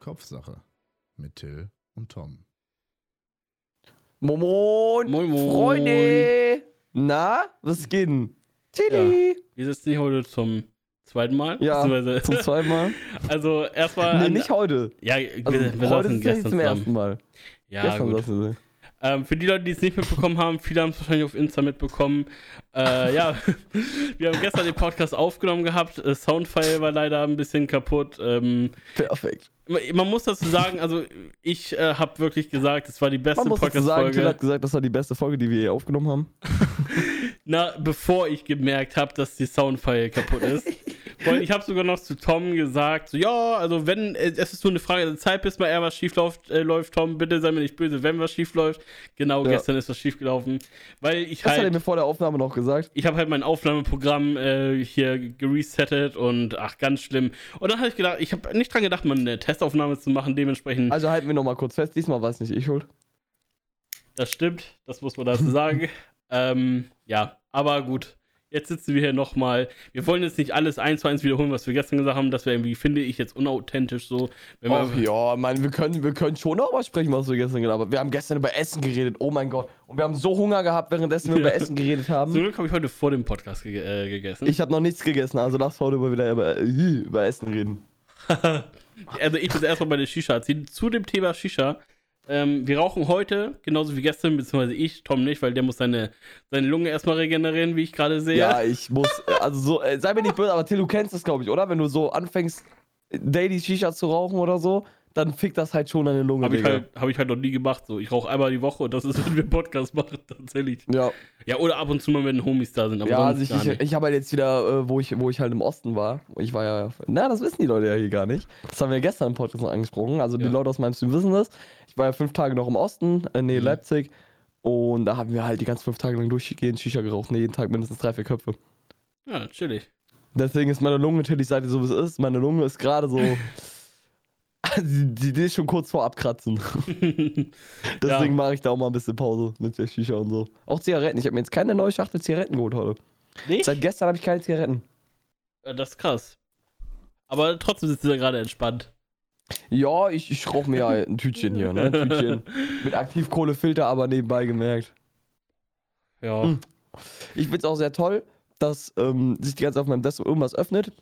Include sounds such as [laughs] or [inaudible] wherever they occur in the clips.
Kopfsache mit Till und Tom. Moin, Moin, moin. Freunde! Na, was geht denn? Tilly! Wir sitzen hier heute zum zweiten Mal. Ja, beziehungsweise- zum zweiten Mal. [laughs] Also erstmal. Nee, nicht heute. Ja, wir, Also, wir heute saßen ja gestern zum ersten. Mal. Ja, Gestern gut. Ähm, für die Leute, die es nicht mitbekommen haben, viele haben es wahrscheinlich auf Insta mitbekommen. Äh, ja, [laughs] wir haben gestern den Podcast aufgenommen gehabt. Äh, Soundfile war leider ein bisschen kaputt. Ähm, Perfekt. man- man muss dazu sagen, also ich äh, habe wirklich gesagt, es war die beste sagen, Till Podcast-Folge. hat gesagt, das war die beste Folge, die wir je aufgenommen haben. [laughs] Na, bevor ich gemerkt habe, dass die Soundfile kaputt ist. [laughs] Und ich habe sogar noch zu Tom gesagt, so, ja, also wenn, äh, es ist nur eine Frage der Zeit, bis mal eher was schief läuft, äh, läuft, Tom, bitte sei mir nicht böse, wenn was schief läuft. Genau, Ja. gestern ist was schief gelaufen, weil ich Das hat er halt, mir vor der Aufnahme noch gesagt. ich habe halt mein Aufnahmeprogramm äh, hier geresettet und ach, ganz schlimm. Und dann habe ich gedacht, ich habe nicht dran gedacht, mal eine Testaufnahme zu machen, dementsprechend, Also halten wir noch mal kurz fest. Diesmal war es nicht ich schuld. das stimmt, das muss man dazu sagen. [laughs] ähm, ja, aber gut. Jetzt sitzen wir hier nochmal. Wir wollen jetzt nicht alles eins zu eins wiederholen, was wir gestern gesagt haben. Das wäre irgendwie, finde ich, jetzt unauthentisch so. Wenn wir, ja, Mann, wir können, wir können schon was sprechen, was wir gestern gedacht haben. Wir haben gestern über Essen geredet, oh mein Gott. Und wir haben so Hunger gehabt, währenddessen wir über Essen geredet [laughs] Zum haben. Glück habe ich heute vor dem Podcast ge äh, gegessen. Ich habe noch nichts gegessen, also lass heute mal wieder über, äh, über Essen reden. [laughs] also ich muss erstmal bei der Shisha erzählen. Zu dem Thema Shisha. Ähm, wir rauchen heute, genauso wie gestern, beziehungsweise ich, Tom nicht, weil der muss seine, seine Lunge erstmal regenerieren, wie ich gerade sehe. Ja, ich muss, also so, äh, sei mir nicht böse, aber Till, du kennst das, glaube ich, oder? Wenn du so anfängst, Daily Shisha zu rauchen oder so, dann fickt das halt schon deine Lunge, Habe ich, halt, hab ich halt noch nie gemacht. So. Ich rauche einmal die Woche und das ist, [laughs] wenn wir Podcast machen, tatsächlich. Ja, Ja, oder ab und zu mal, wenn Homies da sind. Ja also ich, ich, ich habe halt jetzt wieder, äh, wo, ich, wo ich halt im Osten war, ich war ja, na, das wissen die Leute ja hier gar nicht. Das haben wir gestern im Podcast noch angesprochen, also die Ja. Leute aus meinem Stream wissen das. Ich war ja fünf Tage noch im Osten, in Nähe Mhm. Leipzig, und da haben wir halt die ganzen fünf Tage lang durchgehend Shisha geraucht, ne, jeden Tag mindestens drei, vier Köpfe. Ja, chillig. Deswegen ist meine Lunge natürlich, seit so wie es ist, meine Lunge ist gerade so. [laughs] [laughs] die, die, ist schon kurz vor Abkratzen. [laughs] Deswegen mache ich da auch mal ein bisschen Pause mit der Shisha und so. Auch Zigaretten. Ich habe mir jetzt keine neue Schachtel Zigaretten geholt heute. Nicht? Seit gestern habe ich keine Zigaretten. Ja, Das ist krass. Aber trotzdem sitzt du da gerade entspannt. Ja, ich, ich rauche mir ja ein Tütchen hier, ne? Ein Tütchen [laughs] mit Aktivkohlefilter, aber nebenbei gemerkt. Ja. Hm. Ich finde es auch sehr toll, dass ähm, sich die ganze Zeit auf meinem Desktop irgendwas öffnet.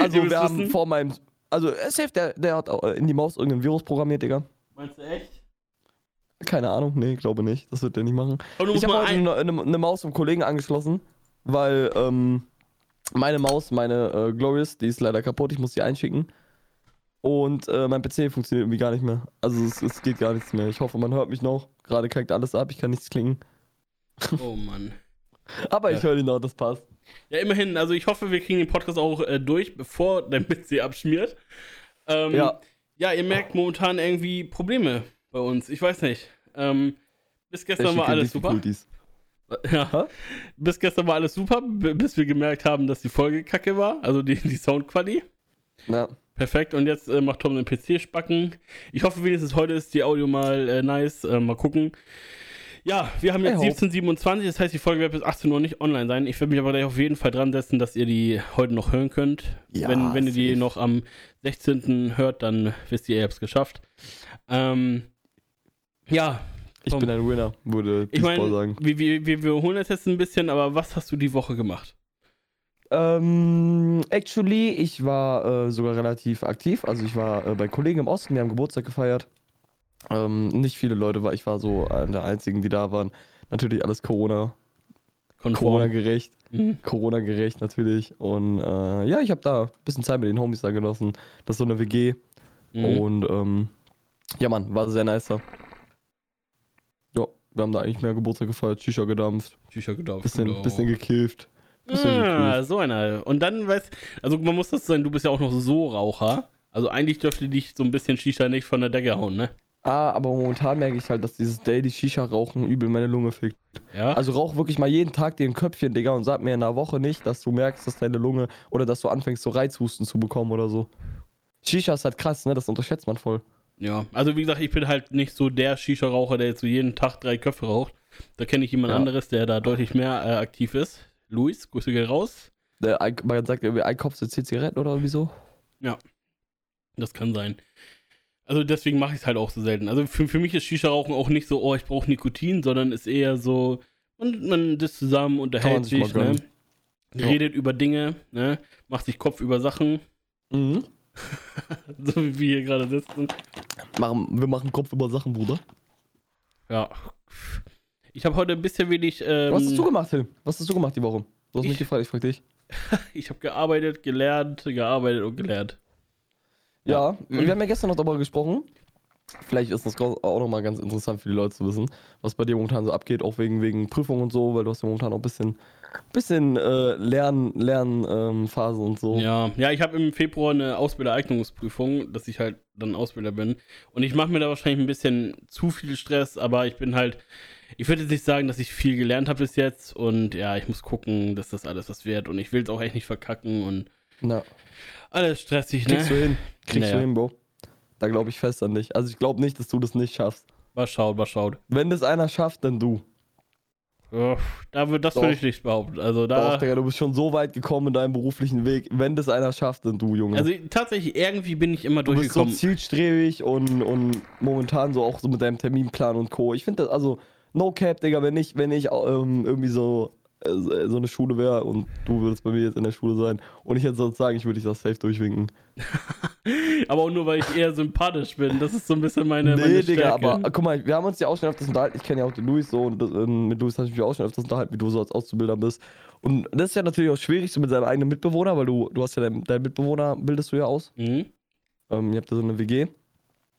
Also wir haben wissen- vor meinem. Also äh, safe, der, der hat auch in die Maus irgendein Virus programmiert, Digga. Meinst du echt? Keine Ahnung, nee, glaube nicht. Das wird der nicht machen. Ich habe heute ein. eine, eine, eine Maus vom Kollegen angeschlossen, weil ähm, meine Maus, meine äh, Glorious, die ist leider kaputt, ich muss die einschicken. Und äh, mein PC funktioniert irgendwie gar nicht mehr. Also es, es geht gar nichts mehr. Ich hoffe, man hört mich noch. Gerade kackt alles ab, ich kann nichts klingen. Oh Mann. [laughs] Aber ich Ja. höre dich noch, das passt. Ja, immerhin. Also ich hoffe, wir kriegen den Podcast auch äh, durch, bevor dein [laughs] PC abschmiert. Ähm, Ja. Ja, ihr merkt momentan irgendwie Probleme bei uns. Ich weiß nicht. Ähm, bis gestern war alles super. [laughs] Ja. Bis gestern war alles super, bis wir gemerkt haben, dass die Folge kacke war. Also die, die Soundqualität. Ja. Perfekt. Und jetzt äh, macht Tom den PC spacken. Ich hoffe wenigstens heute ist die Audio mal äh, nice. Äh, mal gucken. Ja, wir haben jetzt hope. 17.27, das heißt, die Folge wird bis 18 Uhr nicht online sein. Ich werde mich aber gleich auf jeden Fall dran setzen, dass ihr die heute noch hören könnt. Ja, wenn, wenn ihr die noch am 16. hört, dann wisst ihr, ihr habt es geschafft. Ähm, ja, Ich Komm. bin ein Winner, würde ich meine, sagen. wir, wir, wir, wir holen das jetzt ein bisschen, aber was hast du die Woche gemacht? Ähm, actually, ich war äh, sogar relativ aktiv. Also ich war äh, bei Kollegen im Osten, wir haben Geburtstag gefeiert. Ähm, nicht viele Leute, weil ich war so einer der einzigen, die da waren. Natürlich alles Corona. Corona-gerecht, Mhm. Corona-gerecht natürlich. Und äh, ja, ich habe da ein bisschen Zeit mit den Homies da genossen. Das ist so eine WG. Mhm. Und ähm, ja, Mann, war sehr nice da. Ja, wir haben da eigentlich mehr Geburtstag gefeiert, Shisha gedampft, Tücher gedauert. bisschen, bisschen gekifft. Bisschen Ah, so einer. Und dann, weißt also man muss das sagen, du bist ja auch noch so Raucher. Also eigentlich dürfte dich so ein bisschen Shisha nicht von der Decke hauen, ne? Ah, aber momentan merke ich halt, dass dieses Daily Shisha-Rauchen übel meine Lunge fickt. Ja. Also rauch wirklich mal jeden Tag dir ein Köpfchen, Digga, und sag mir in einer Woche nicht, dass du merkst, dass deine Lunge oder dass du anfängst, so Reizhusten zu bekommen oder so. Shisha ist halt krass, ne? Das unterschätzt man voll. ja. Also wie gesagt, ich bin halt nicht so der Shisha-Raucher, der jetzt so jeden Tag drei Köpfe raucht. Da kenne ich jemand Ja. anderes, der da deutlich mehr äh, aktiv ist. Luis, Grüße gehen raus. Der, man sagt irgendwie, ein Kopf 10 Zigaretten oder wieso? Das kann sein. Also deswegen mache ich es halt auch so selten. Also für, für mich ist Shisha-Rauchen auch nicht so, oh, ich brauche Nikotin, sondern ist eher so, man, man ist zusammen, unterhält sich ne? Ja. redet über Dinge, ne? macht sich Kopf über Sachen, Mhm. [laughs] so wie wir hier gerade sitzen. Machen, wir machen Kopf über Sachen, Bruder. Ja. Ich habe heute ein bisschen wenig. Ähm, Was hast du gemacht, Tim? Was hast du gemacht die Woche? Du hast Ich- mich gefragt, ich frag dich. [laughs] Ich habe gearbeitet, gelernt, gearbeitet und gelernt. Ja, Mhm. wir haben ja gestern noch darüber gesprochen. Vielleicht ist das auch nochmal ganz interessant für die Leute zu wissen, was bei dir momentan so abgeht, auch wegen, wegen Prüfungen und so, weil du hast ja momentan auch ein bisschen, bisschen äh, Lern, Lernphase und so. Ja, ja, ich habe im Februar eine Ausbildereignungsprüfung, dass ich halt dann Ausbilder bin. Und ich mache mir da wahrscheinlich ein bisschen zu viel Stress, aber ich bin halt, ich würde jetzt nicht sagen, dass ich viel gelernt habe bis jetzt. Und ja, ich muss gucken, dass das alles was wird. Und ich will es auch echt nicht verkacken und Na, alles stressig, ne? [laughs] kriegst du hin. Kriegst Naja. du hin, Bro. Da glaube ich fest an dich. Also ich glaube nicht, dass du das nicht schaffst. Mal schaut, mal schaut. Wenn das einer schafft, dann du. Ja, da wird, das würde ich nicht behaupten. Also da. Doch, Digga, du bist schon so weit gekommen in deinem beruflichen Weg. Wenn das einer schafft, dann du, Junge. Also tatsächlich, irgendwie bin ich immer du bist so durchgekommen. zielstrebig und, und momentan so auch so mit deinem Terminplan und Co. Ich finde das, also, no cap, Digga, wenn ich, wenn ich ähm, irgendwie so, so eine Schule wäre und du würdest bei mir jetzt in der Schule sein und ich jetzt sozusagen, ich würde dich das safe durchwinken. [laughs] aber auch nur, weil ich eher sympathisch bin. Das ist so ein bisschen meine, nee, meine Digga, Stärke. aber äh, guck mal, wir haben uns ja auch schon öfters unterhalten. Ich kenne ja auch den Luis so und äh, mit Luis habe ich mich auch schon öfters unterhalten, wie du so als Auszubilder bist. Und das ist ja natürlich auch schwierig so mit seinem eigenen Mitbewohner, weil du, du hast ja deinen, deinen Mitbewohner, bildest du ja aus. Mhm. Ähm, ihr habt ja so eine WG.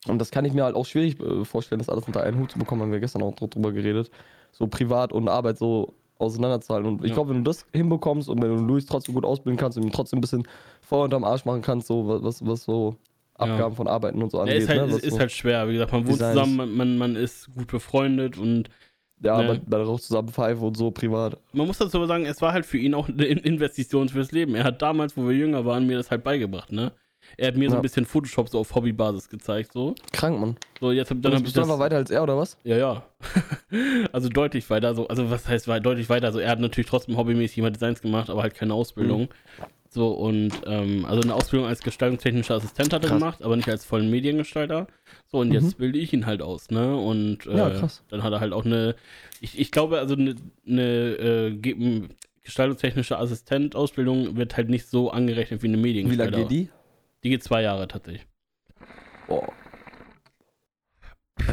Und das kann ich mir halt auch schwierig äh, vorstellen, das alles unter einen Hut zu bekommen, haben wir gestern auch drüber geredet. So privat und Arbeit so auseinanderzuhalten. Und ich Ja. glaube, wenn du das hinbekommst und wenn du Luis trotzdem gut ausbilden kannst und ihm trotzdem ein bisschen Feuer unterm Arsch machen kannst, so was, was, was so Ja. Abgaben von Arbeiten und so Ja, angeht. ist halt, ne? ist, ist so, halt schwer. Wie gesagt, man wohnt zusammen, man, man, man ist gut befreundet und ja, ne. bei, bei der Rauch zusammen pfeife und so privat. man muss dazu aber sagen, es war halt für ihn auch eine In- Investition fürs Leben. Er hat damals, wo wir jünger waren, mir das halt beigebracht, ne? Er hat mir so Ja. ein bisschen Photoshop so auf Hobbybasis gezeigt, so. Krank, Mann. So, jetzt hab, dann habe ich bist du einfach weiter als er, oder was? Ja, ja. [laughs] also deutlich weiter. So, also was heißt deutlich weiter? Also er hat natürlich trotzdem hobbymäßig immer Designs gemacht, aber halt keine Ausbildung. Mhm. So und ähm, also eine Ausbildung als gestaltungstechnischer Assistent hat er Krass. gemacht, aber nicht als vollen Mediengestalter. So und Mhm. jetzt bilde ich ihn halt aus, ne? Und äh, Ja, krass. dann hat er halt auch eine, ich, ich glaube, also eine, eine äh, gestaltungstechnische Assistent-Ausbildung wird halt nicht so angerechnet wie eine Wie Mediengestalter. lange geht die? Die geht zwei Jahre tatsächlich. Boah.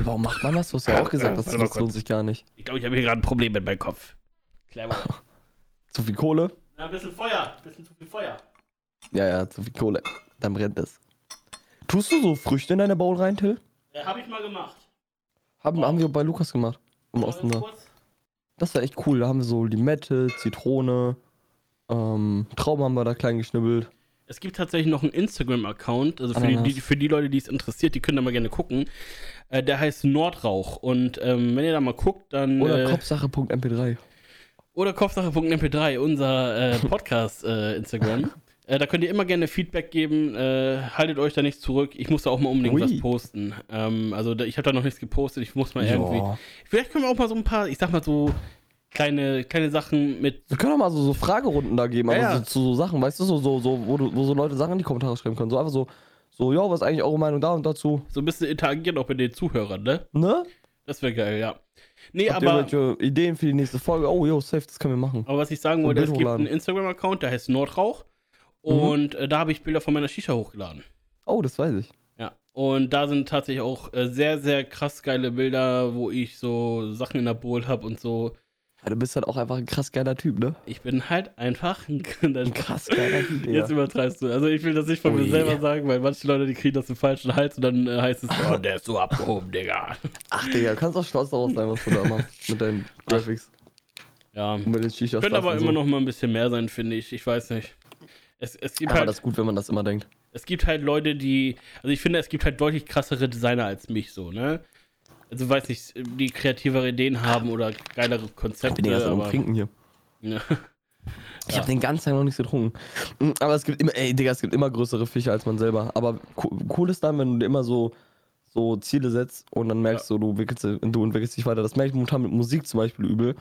Warum macht man das? Du hast ja auch gesagt, das, lohnt kurz. sich gar nicht. Ich glaube, ich habe hier gerade ein Problem mit meinem Kopf. Mal. [laughs] Zu viel Kohle? Na, ein bisschen Feuer, ein bisschen zu viel Feuer. Ja, ja, zu viel Kohle. Dann brennt es. Tust du so Früchte in deine Bowl rein, Till? Äh, habe ich mal gemacht. Haben, haben wir bei Lukas gemacht. Im Mal Osten da. kurz. Das war echt cool. Da haben wir so Limette, Zitrone, ähm, Trauben haben wir da klein geschnibbelt. Es gibt tatsächlich noch einen Instagram-Account, also für die, die, für die Leute, die es interessiert, die können da mal gerne gucken. Äh, der heißt Nordrauch. Und ähm, wenn ihr da mal guckt, dann. Oder äh, Kopfsache.mp3. Oder Kopfsache.mp3, unser äh, Podcast äh, Instagram. [laughs] Äh, da könnt ihr immer gerne Feedback geben. Äh, haltet euch da nicht zurück. Ich muss da auch mal unbedingt Ui. was posten. Ähm, also da, ich habe da noch nichts gepostet. Ich muss mal irgendwie. Ja. Vielleicht können wir auch mal so ein paar, ich sag mal so kleine, kleine Sachen mit. Wir können doch mal so, so Fragerunden da geben, Ja, also ja. So, zu so Sachen, weißt du, so, so, so wo, du, wo so Leute Sachen in die Kommentare schreiben können. So einfach so, so, ja, was ist eigentlich eure Meinung da und dazu? So ein bisschen interagieren auch mit den Zuhörern, ne? Ne? Das wäre geil, ja. Nee, Habt ihr aber, irgendwelche Ideen für die nächste Folge? Oh, yo, safe, das können wir machen. aber was ich sagen wollte, es gibt einen Instagram-Account, der heißt Nordrauch. Mhm. Und äh, da habe ich Bilder von meiner Shisha hochgeladen. Oh, das weiß ich. Ja. Und da sind tatsächlich auch äh, sehr, sehr krass geile Bilder, wo ich so Sachen in der Bowl habe und so. Ja, du bist halt auch einfach ein krass geiler Typ, ne? Ich bin halt einfach ein Ein krass geiler Typ, Digga. Jetzt übertreibst du. Also ich will das nicht von mir Ui. selber sagen, weil manche Leute, die kriegen das im falschen Hals und dann äh, heißt es, oh, der ist so abgehoben, Digga. Ach, Digga, du kannst auch stolz darauf sein, was du da machst. Mit deinen Graphics. Ja. Und mit den Shishas. Könnte aber und immer so. noch mal ein bisschen mehr sein, finde ich. Ich weiß nicht. Es, es, gibt Aber halt, das ist gut, wenn man das immer denkt. es gibt halt Leute, die. Also ich finde, es gibt halt deutlich krassere Designer als mich so, ne? Also weiß nicht, die kreativere Ideen haben oder geilere Ich Konzepte. bin die ganze Zeit am Trinken hier. ja. Ich Ja. habe den ganzen Tag noch nichts getrunken. Mm, Aber es gibt immer, ey, Digga, es gibt immer größere Fische als man selber. Aber co- cool ist dann, wenn du dir immer so, so Ziele setzt und dann merkst du, du, entwickelst, du entwickelst dich weiter. Das merke ich momentan mit Musik zum Beispiel übel.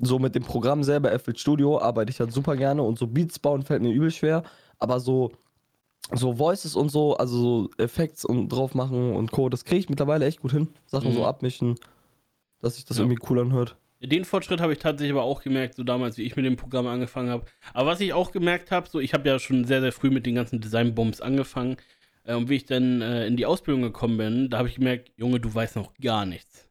So mit dem Programm selber, FL Studio, arbeite ich halt super gerne und so Beats bauen fällt mir übel schwer. Aber so so Voices und so, also so Effekts und drauf machen und Co. Das kriege ich mittlerweile echt gut hin. Sachen Mhm. so abmischen, dass sich das Ja. irgendwie cool anhört. Den Fortschritt habe ich tatsächlich aber auch gemerkt, so damals, wie ich mit dem Programm angefangen habe. Aber was ich auch gemerkt habe, so ich habe ja schon sehr, sehr früh mit den ganzen Design-Bums angefangen. Äh, und wie ich dann äh, in die Ausbildung gekommen bin, da habe ich gemerkt, Junge, du weißt noch gar nichts.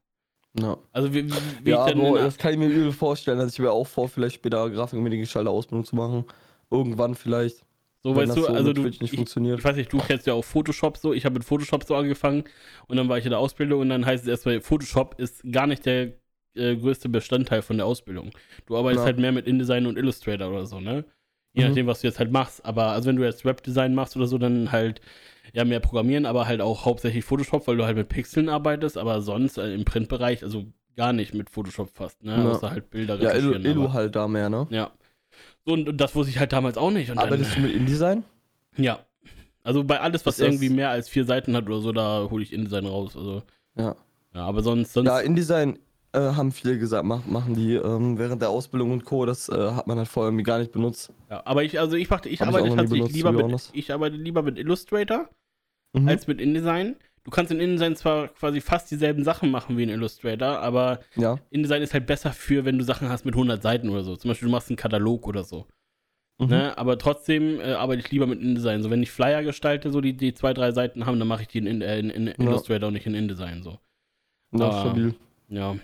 Ja. Also wie, wie, ja, ich dann in, das kann ich mir übel vorstellen. Also ich wäre auch vor, vielleicht später Grafik- und Mediengestalter-Ausbildung zu machen. Irgendwann vielleicht. So wenn weißt du, so also du, ich, funktioniert. ich weiß nicht, du kennst ja auch Photoshop so. Ich habe mit Photoshop so angefangen und dann war ich in der Ausbildung und dann heißt es erstmal, Photoshop ist gar nicht der äh, größte Bestandteil von der Ausbildung. Du arbeitest Ja. halt mehr mit InDesign und Illustrator oder so, ne? Je Mhm. nachdem, was du jetzt halt machst. Aber also wenn du jetzt Webdesign machst oder so, dann halt ja mehr Programmieren, aber halt auch hauptsächlich Photoshop, weil du halt mit Pixeln arbeitest, aber sonst äh, im Printbereich, also gar nicht mit Photoshop fast, ne? Ja. Außer halt Bilder Ja, Illu, Illu halt da mehr, ne? Ja. So, und, und das wusste ich halt damals auch nicht. Und dann, Arbeitest du mit InDesign? ja. Also bei alles, was das- irgendwie mehr als vier Seiten hat oder so, da hole ich InDesign raus. Also, Ja. ja, aber sonst, sonst Ja, InDesign äh, haben viele gesagt, mach, machen die ähm, während der Ausbildung und Co. Das äh, hat man halt vorher irgendwie gar nicht benutzt. ja, aber ich, also ich ich Hab ich arbeite tatsächlich benutzt, lieber mit, ich arbeite lieber mit Illustrator Mhm. als mit InDesign. Du kannst in InDesign zwar quasi fast dieselben Sachen machen wie in Illustrator, aber ja. InDesign ist halt besser für, wenn du Sachen hast mit 100 Seiten oder so. Zum Beispiel, du machst einen Katalog oder so. Mhm. Ne? Aber trotzdem äh, arbeite ich lieber mit InDesign. So, wenn ich Flyer gestalte, so die, die zwei, drei Seiten haben, dann mache ich die in, in, in, in Illustrator und nicht in InDesign. So. Ja, Ah, stabil. Ja.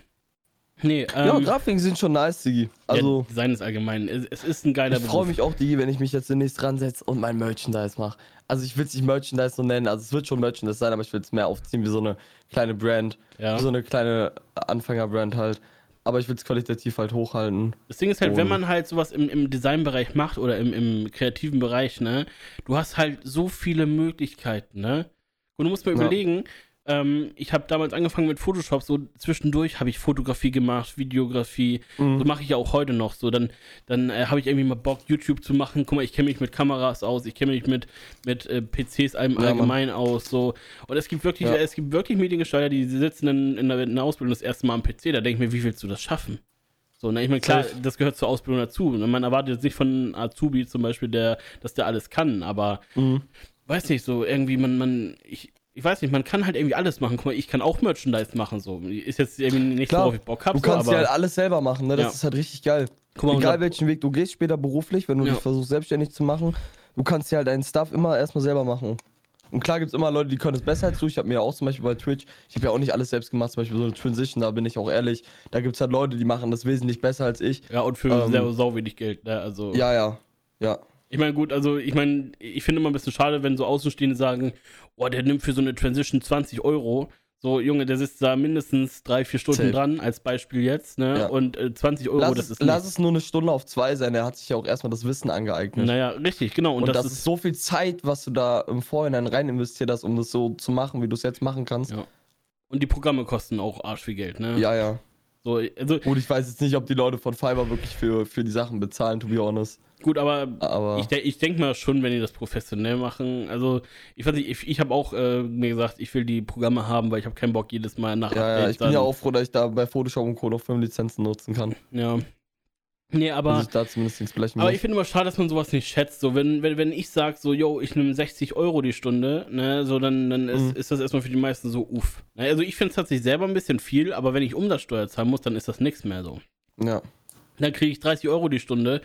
Nee, ähm, ja, Grafiken sind schon nice, Digi. Also, ja, Design ist allgemein. Es, es ist ein geiler ich freue mich auch, Digi, wenn ich mich jetzt demnächst ransetze und mein Merchandise mache. Also, ich will es nicht Merchandise so nennen. Also, es wird schon Merchandise sein, aber ich will es mehr aufziehen wie so eine kleine Brand. Ja. Wie so eine kleine Anfängerbrand halt. Aber ich will es qualitativ halt hochhalten. Das Ding ist halt, wenn Und- man halt sowas im, im Designbereich macht oder im, im kreativen Bereich, ne, du hast halt so viele Möglichkeiten, ne? Und du musst mir Ja. überlegen, ähm, ich habe damals angefangen mit Photoshop, so zwischendurch habe ich Fotografie gemacht, Videografie, Mhm. so mache ich ja auch heute noch so. Dann, dann äh, habe ich irgendwie mal Bock, YouTube zu machen. Guck mal, ich kenne mich mit Kameras aus, ich kenne mich mit, mit äh, PCs allem Ja, allgemein aus. So. Und es gibt wirklich, Ja. es gibt wirklich Mediengestalter, die sitzen in, in, der, in der Ausbildung das erste Mal am PC, da denke ich mir, wie willst du das schaffen? So, ne, ich meine, klar, das gehört zur Ausbildung dazu. Man erwartet jetzt nicht von Azubi zum Beispiel, der, dass der alles kann, aber Mhm. weiß nicht, so irgendwie, man, man, ich, ich weiß nicht, man kann halt irgendwie alles machen. Guck mal, ich kann auch Merchandise machen, so. Ist jetzt irgendwie nicht, Klar, worauf ich Bock habe, Du so, kannst aber ja halt alles selber machen, ne? Das Ja. ist halt richtig geil. mal, Egal welchen Weg du gehst später beruflich, wenn du Ja. dich versuchst selbstständig zu machen, du kannst ja halt deinen Stuff immer erstmal selber machen. Und klar gibt es immer Leute, die können es besser als du. Ich habe mir ja auch zum Beispiel bei Twitch, ich habe ja auch nicht alles selbst gemacht, zum Beispiel so eine Transition, da bin ich auch ehrlich. Da gibt es halt Leute, die machen das wesentlich besser als ich. ja, und für ähm, sehr sau wenig Geld, ne? Also. Ja, ja. Ja. Ich meine, gut, also ich meine, ich finde immer ein bisschen schade, wenn so Außenstehende sagen, oh, der nimmt für so eine Transition 20 Euro. So, Junge, der sitzt da mindestens drei, vier Stunden Safe. dran, als Beispiel jetzt, ne? Ja. Und äh, 20 Euro, Lass, das ist lass nichts. es nur eine Stunde auf zwei sein, der hat sich ja auch erstmal das Wissen angeeignet. Naja, richtig, genau. Und, Und, das, das, ist so viel Zeit, was du da im Vorhinein rein investiert hast, um das so zu machen, wie du es jetzt machen kannst. Ja. Und die Programme kosten auch arsch viel Geld, ne? Ja, ja. So, also, Gut, ich weiß jetzt nicht, ob die Leute von Fiverr wirklich für, für die Sachen bezahlen, to be honest. Gut, aber Aber. ich, de ich denke mal schon, wenn die das professionell machen. Also, ich weiß nicht, ich, ich habe auch äh, mir gesagt, ich will die Programme haben, weil ich habe keinen Bock, jedes Mal nach Ja, ja, ich bin ja auch froh, dass ich da bei Photoshop und Co. noch fünf Lizenzen nutzen kann. Ja. Nee, aber. ich da zumindest nichts blechen Aber ich finde immer schade, dass man sowas nicht schätzt. So, wenn, wenn, wenn ich sage, so, yo, ich nehme 60 Euro die Stunde, ne, so, dann, dann ist, Mhm. ist das erstmal für die meisten so, uff. Ne, Also, ich finde es tatsächlich selber ein bisschen viel, aber wenn ich Umsatzsteuer zahlen muss, dann ist das nichts mehr so. ja. Dann kriege ich 30 Euro die Stunde.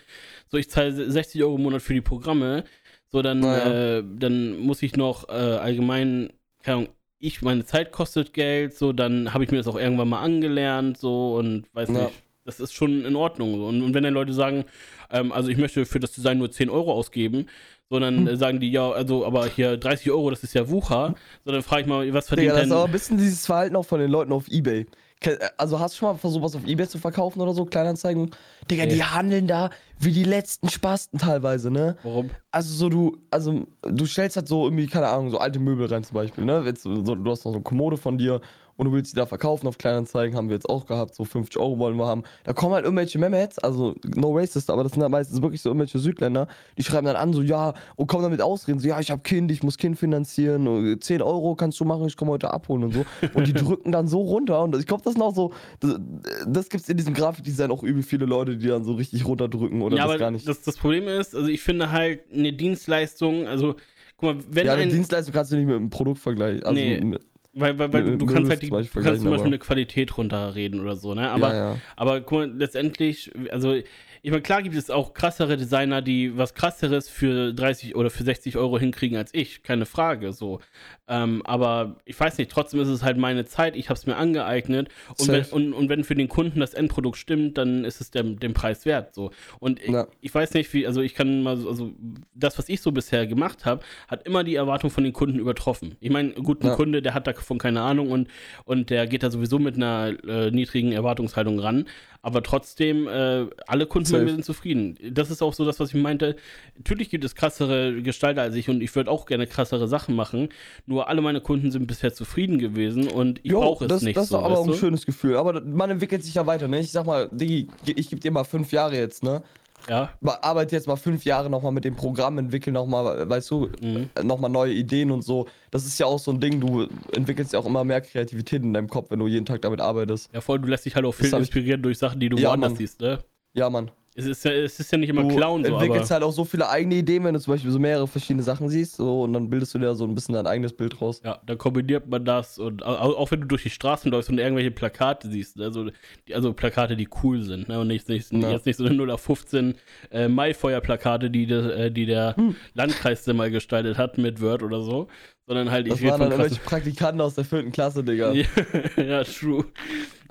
So, ich zahle 60 Euro im Monat für die Programme. So, dann, Naja. äh, dann muss ich noch äh, allgemein, keine Ahnung, ich, meine Zeit kostet Geld, so, dann habe ich mir das auch irgendwann mal angelernt, so, und weiß Ja. nicht. Das ist schon in Ordnung. So. Und, und wenn dann Leute sagen, ähm, also ich möchte für das Design nur 10 Euro ausgeben, so dann Hm. sagen die, ja, also, aber hier 30 Euro, das ist ja Wucher. So, dann frage ich mal, was verdient Digga, das ist denn. aber ein bisschen dieses Verhalten auch von den Leuten auf Ebay. Ke- Also hast du schon mal versucht, was auf Ebay zu verkaufen oder so, Kleinanzeigen? Digga, Nee. die handeln da wie die letzten Spasten teilweise, ne? Warum? Also so du, also du stellst halt so irgendwie, keine Ahnung, so alte Möbel rein zum Beispiel, ne? Jetzt, so, du hast noch so eine Kommode von dir und du willst die da verkaufen auf Kleinanzeigen, haben wir jetzt auch gehabt, so 50 Euro wollen wir haben. Da kommen halt irgendwelche Mehmets, also no racist, aber das sind halt meistens wirklich so irgendwelche Südländer, die schreiben dann an, so ja, und kommen dann mit Ausreden, so ja, ich habe Kind, ich muss Kind finanzieren, und 10 Euro kannst du machen, ich komme heute abholen und so. Und die [laughs] drücken dann so runter und ich glaube, das sind auch so, das, das gibt's in diesem Grafikdesign auch übel viele Leute, die dann so richtig runterdrücken oder ja, das gar nicht. Das, das Problem ist, also ich finde halt eine Dienstleistung, also guck guck mal, wenn ja, eine ein, Dienstleistung kannst du nicht mit einem Produkt vergleichen. Also Nee. mit, weil, weil, weil mit- du kannst halt die, kannst zum Beispiel aber- eine Qualität runterreden oder so, ne? Aber, ja, ja. aber guck mal, letztendlich, also ich meine, klar gibt es auch krassere Designer, die was krasseres für 30 oder für 60 Euro hinkriegen als ich, keine Frage, so. Ähm, aber ich weiß nicht, trotzdem ist es halt meine Zeit, ich habe es mir angeeignet und wenn, und, und wenn für den Kunden das Endprodukt stimmt, dann ist es dem, dem Preis wert, so. Und ich, Ja. ich weiß nicht, wie, also ich kann mal, so- also das, was ich so bisher gemacht habe, hat immer die Erwartung von den Kunden übertroffen. Ich meine, gut, ein Ja. Kunde, der hat davon keine Ahnung und, und der geht da sowieso mit einer äh, niedrigen Erwartungshaltung ran. Aber trotzdem, äh, alle Kunden mir sind zufrieden. Das ist auch so das, was ich meinte. Natürlich gibt es krassere Gestalter als ich und ich würde auch gerne krassere Sachen machen. Nur alle meine Kunden sind bisher zufrieden gewesen und ich brauche es das, nicht Das ist so. aber weißt auch ein schönes Gefühl. Aber man entwickelt sich ja weiter, ne? Ich sag mal, Digi, ich gebe dir mal fünf Jahre jetzt, ne? Ja. Arbeite jetzt mal fünf Jahre nochmal mit dem Programm, entwickel nochmal, weißt du, Mhm. nochmal neue Ideen und so. Das ist ja auch so ein Ding, du entwickelst ja auch immer mehr Kreativität in deinem Kopf, wenn du jeden Tag damit arbeitest. Ja, voll, du lässt dich halt auch viel hab ich- inspirieren durch Sachen, die du Ja, woanders Mann. siehst, ne? Ja, Mann. Es ist ja, es ist ja nicht immer Du Clown so, aber. entwickelst halt auch so viele eigene Ideen, wenn du zum Beispiel so mehrere verschiedene Sachen siehst, so und dann bildest du dir so ein bisschen dein eigenes Bild raus. Ja, dann kombiniert man das und au- auch wenn du durch die Straßen läufst und irgendwelche Plakate siehst, also, also Plakate, die cool sind, ne? Und nicht, nicht, Ja. jetzt nicht so eine 0815 äh, Maifeuer-Plakate, die, de, äh, die der Hm. Landkreis mal gestaltet hat mit Word oder so, sondern halt, ich Das waren dann irgendwelche Praktikanten aus der vierten Klasse, Digga. [laughs] Ja, true.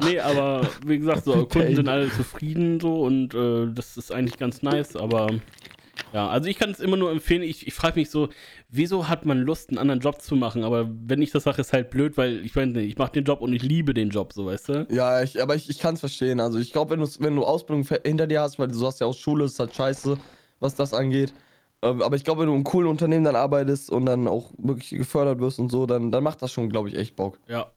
Nee, aber wie gesagt, so, [laughs] Kunden sind alle zufrieden so und äh, das ist eigentlich ganz nice, aber ja, also ich kann es immer nur empfehlen. Ich, ich frage mich so, wieso hat man Lust, einen anderen Job zu machen? Aber wenn ich das sage, ist halt blöd, weil ich meine, ich mache den Job und ich liebe den Job, so weißt du? Ja, ich, aber ich, ich kann es verstehen. Also ich glaube, wenn, wenn du Ausbildung hinter dir hast, weil du hast ja auch Schule, ist halt scheiße, was das angeht. Ähm, Aber ich glaube, wenn du in einem coolen Unternehmen dann arbeitest und dann auch wirklich gefördert wirst und so, dann, dann macht das schon, glaube ich, echt Bock. Ja.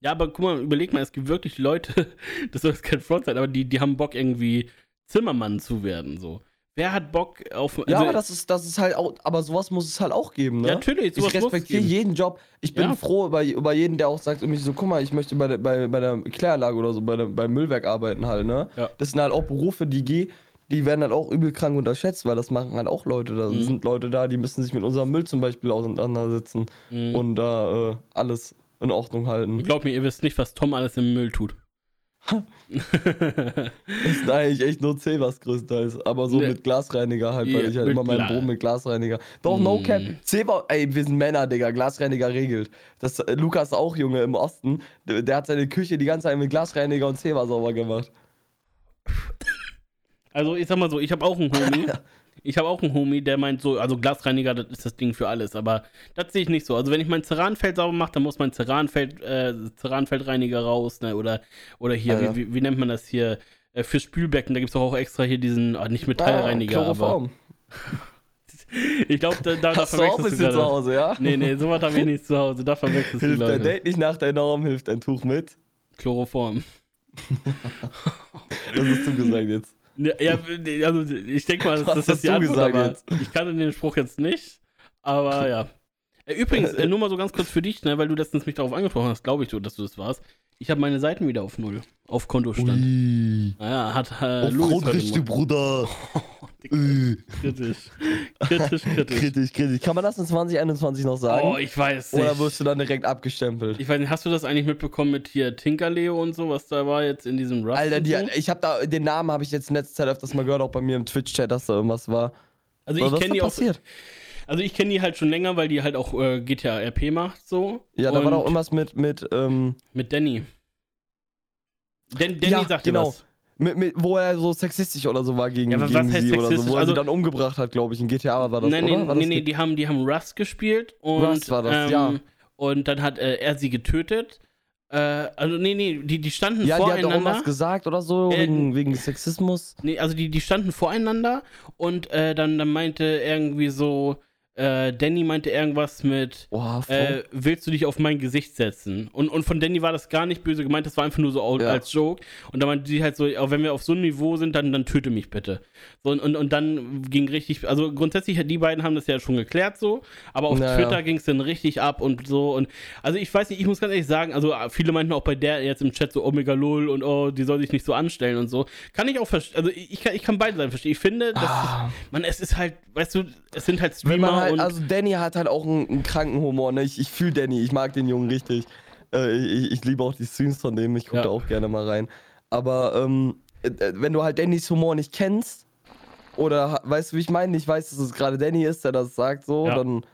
Ja, aber guck mal, überleg mal, es gibt wirklich Leute, [laughs] das soll jetzt kein Front sein, aber die, die haben Bock, irgendwie Zimmermann zu werden, so. Wer hat Bock auf. ja, also- aber das ist, das ist halt auch, aber sowas muss es halt auch geben, ne? Ja, natürlich, sowas ich respektiere jeden Job. Ich bin Ja. froh über, über jeden, der auch sagt, irgendwie so, guck mal, ich möchte bei der, bei, bei der Kläranlage oder so, bei der, beim Müllwerk arbeiten halt, ne? Ja. Das sind halt auch Berufe, die geh, die werden halt auch übel krank unterschätzt, weil das machen halt auch Leute. Da Mhm. sind Leute da, die müssen sich mit unserem Müll zum Beispiel auseinandersetzen Mhm. und da äh, alles in Ordnung halten. Glaub mir, ihr wisst nicht, was Tom alles im Müll tut. [laughs] Ist eigentlich echt nur Cebas größtenteils. Aber so Ne. mit Glasreiniger halt, Ja, weil ich halt immer meinen Boden mit Glasreiniger. Doch, no Mm. cap. Ceba, ey, wir sind Männer, Digga. Glasreiniger regelt. Das, äh, Lukas auch, Junge, im Osten. Der, der hat seine Küche die ganze Zeit mit Glasreiniger und Ceba sauber gemacht. Also ich sag mal so, ich habe auch einen Homie. [laughs] Ich habe auch einen Homie, der meint so, also Glasreiniger, das ist das Ding für alles, aber das sehe ich nicht so. Also wenn ich mein Ceranfeld sauber mache, dann muss mein Ceranfeld, äh, Ceranfeldreiniger raus, ne? Oder, oder hier, Ja, ja. Wie, wie, wie nennt man das hier? Äh, für Spülbecken, da gibt es auch extra hier diesen, ah, nicht Metallreiniger, aber Chloroform. [laughs] ich glaube, da, da, Hast du auch ein verwechselst du bisschen zu. Hause, ja? Nee, nee, sowas habe ich nicht zu Hause, da verwechselst du, Hilft dein. Date nicht nach der Norm, hilft ein Tuch mit. Chloroform. [laughs] Das hast du gesagt jetzt. Ja, ja, also ich denke mal, [laughs] das, das ist die Antwort, jetzt? ich kannte den Spruch jetzt nicht, aber ja. Äh, Übrigens, äh, nur mal so ganz kurz für dich, ne, weil du letztens mich darauf angesprochen hast, glaube ich, so, dass du das warst. Ich habe meine Seiten wieder auf Null, auf Kontostand. Ui. Naja, hat äh, Auf Louis gemacht. Bruder. Ui. [laughs] kritisch. Kritisch, [laughs] kritisch. Kritisch, kritisch. Kann man das in 2021 noch sagen? Oh, ich weiß nicht. Oder wirst du dann direkt abgestempelt? ich weiß nicht, hast du das eigentlich mitbekommen mit hier Tinkerleo und so, was da war jetzt in diesem Rust? Alter, die, so? ich habe da den Namen habe ich jetzt in letzter Zeit öfters mal gehört, auch bei mir im Twitch-Chat, dass da irgendwas war. Also Aber ich was kenne die auch, passiert? Also ich kenne die halt schon länger, weil die halt auch äh, GTA RP macht, so. Ja, da war Und doch irgendwas mit mit ähm, Mit Danny. Dan, Danny Ja, sagt genau. was. mit, mit wo er so sexistisch oder so war gegen, Ja, aber was gegen heißt sie oder so, sexistisch? wo er Also- sie dann umgebracht hat, glaube ich. In GTA war das, Nein, oder? war nee, das nee, die haben, die haben Rust gespielt und, Rust war das, ähm, ja. und dann hat äh, er sie getötet. Äh, also nee, nee, die, die standen ja, die hat doch voreinander. irgendwas gesagt oder so, Äh, wegen, wegen Sexismus. Nee, also die, die standen voreinander und äh, dann, dann meinte irgendwie so, äh, Danny meinte irgendwas mit, voll. äh, willst du dich auf mein Gesicht setzen? Und, und von Danny war das gar nicht böse gemeint, das war einfach nur so Ja. als Joke. Und da meinte sie halt so, auch wenn wir auf so einem Niveau sind, dann, dann töte mich bitte. So, und, und, und dann ging richtig, also grundsätzlich, die beiden haben das ja schon geklärt so, aber auf Naja. Twitter ging es dann richtig ab und so. Und also ich weiß nicht, ich muss ganz ehrlich sagen, also viele meinten auch bei der jetzt im Chat so Omega Lol und oh, die soll sich nicht so anstellen und so. Kann ich auch verstehen, also ich, kann, ich kann beide Seiten verstehen. Ich finde, Ah. ist, man, es ist halt, weißt du, es sind halt Streamer halt, und also Danny hat halt auch einen, einen kranken Humor, ne? Ich, ich fühle Danny, ich mag den Jungen richtig. Äh, ich, ich liebe auch die Streams von dem, ich gucke Ja. da auch gerne mal rein. Aber ähm, äh, äh, wenn du halt Dannys Humor nicht kennst, oder weißt du, wie ich meine, nicht weißt, dass es gerade Danny ist, der das sagt, so, Ja. dann,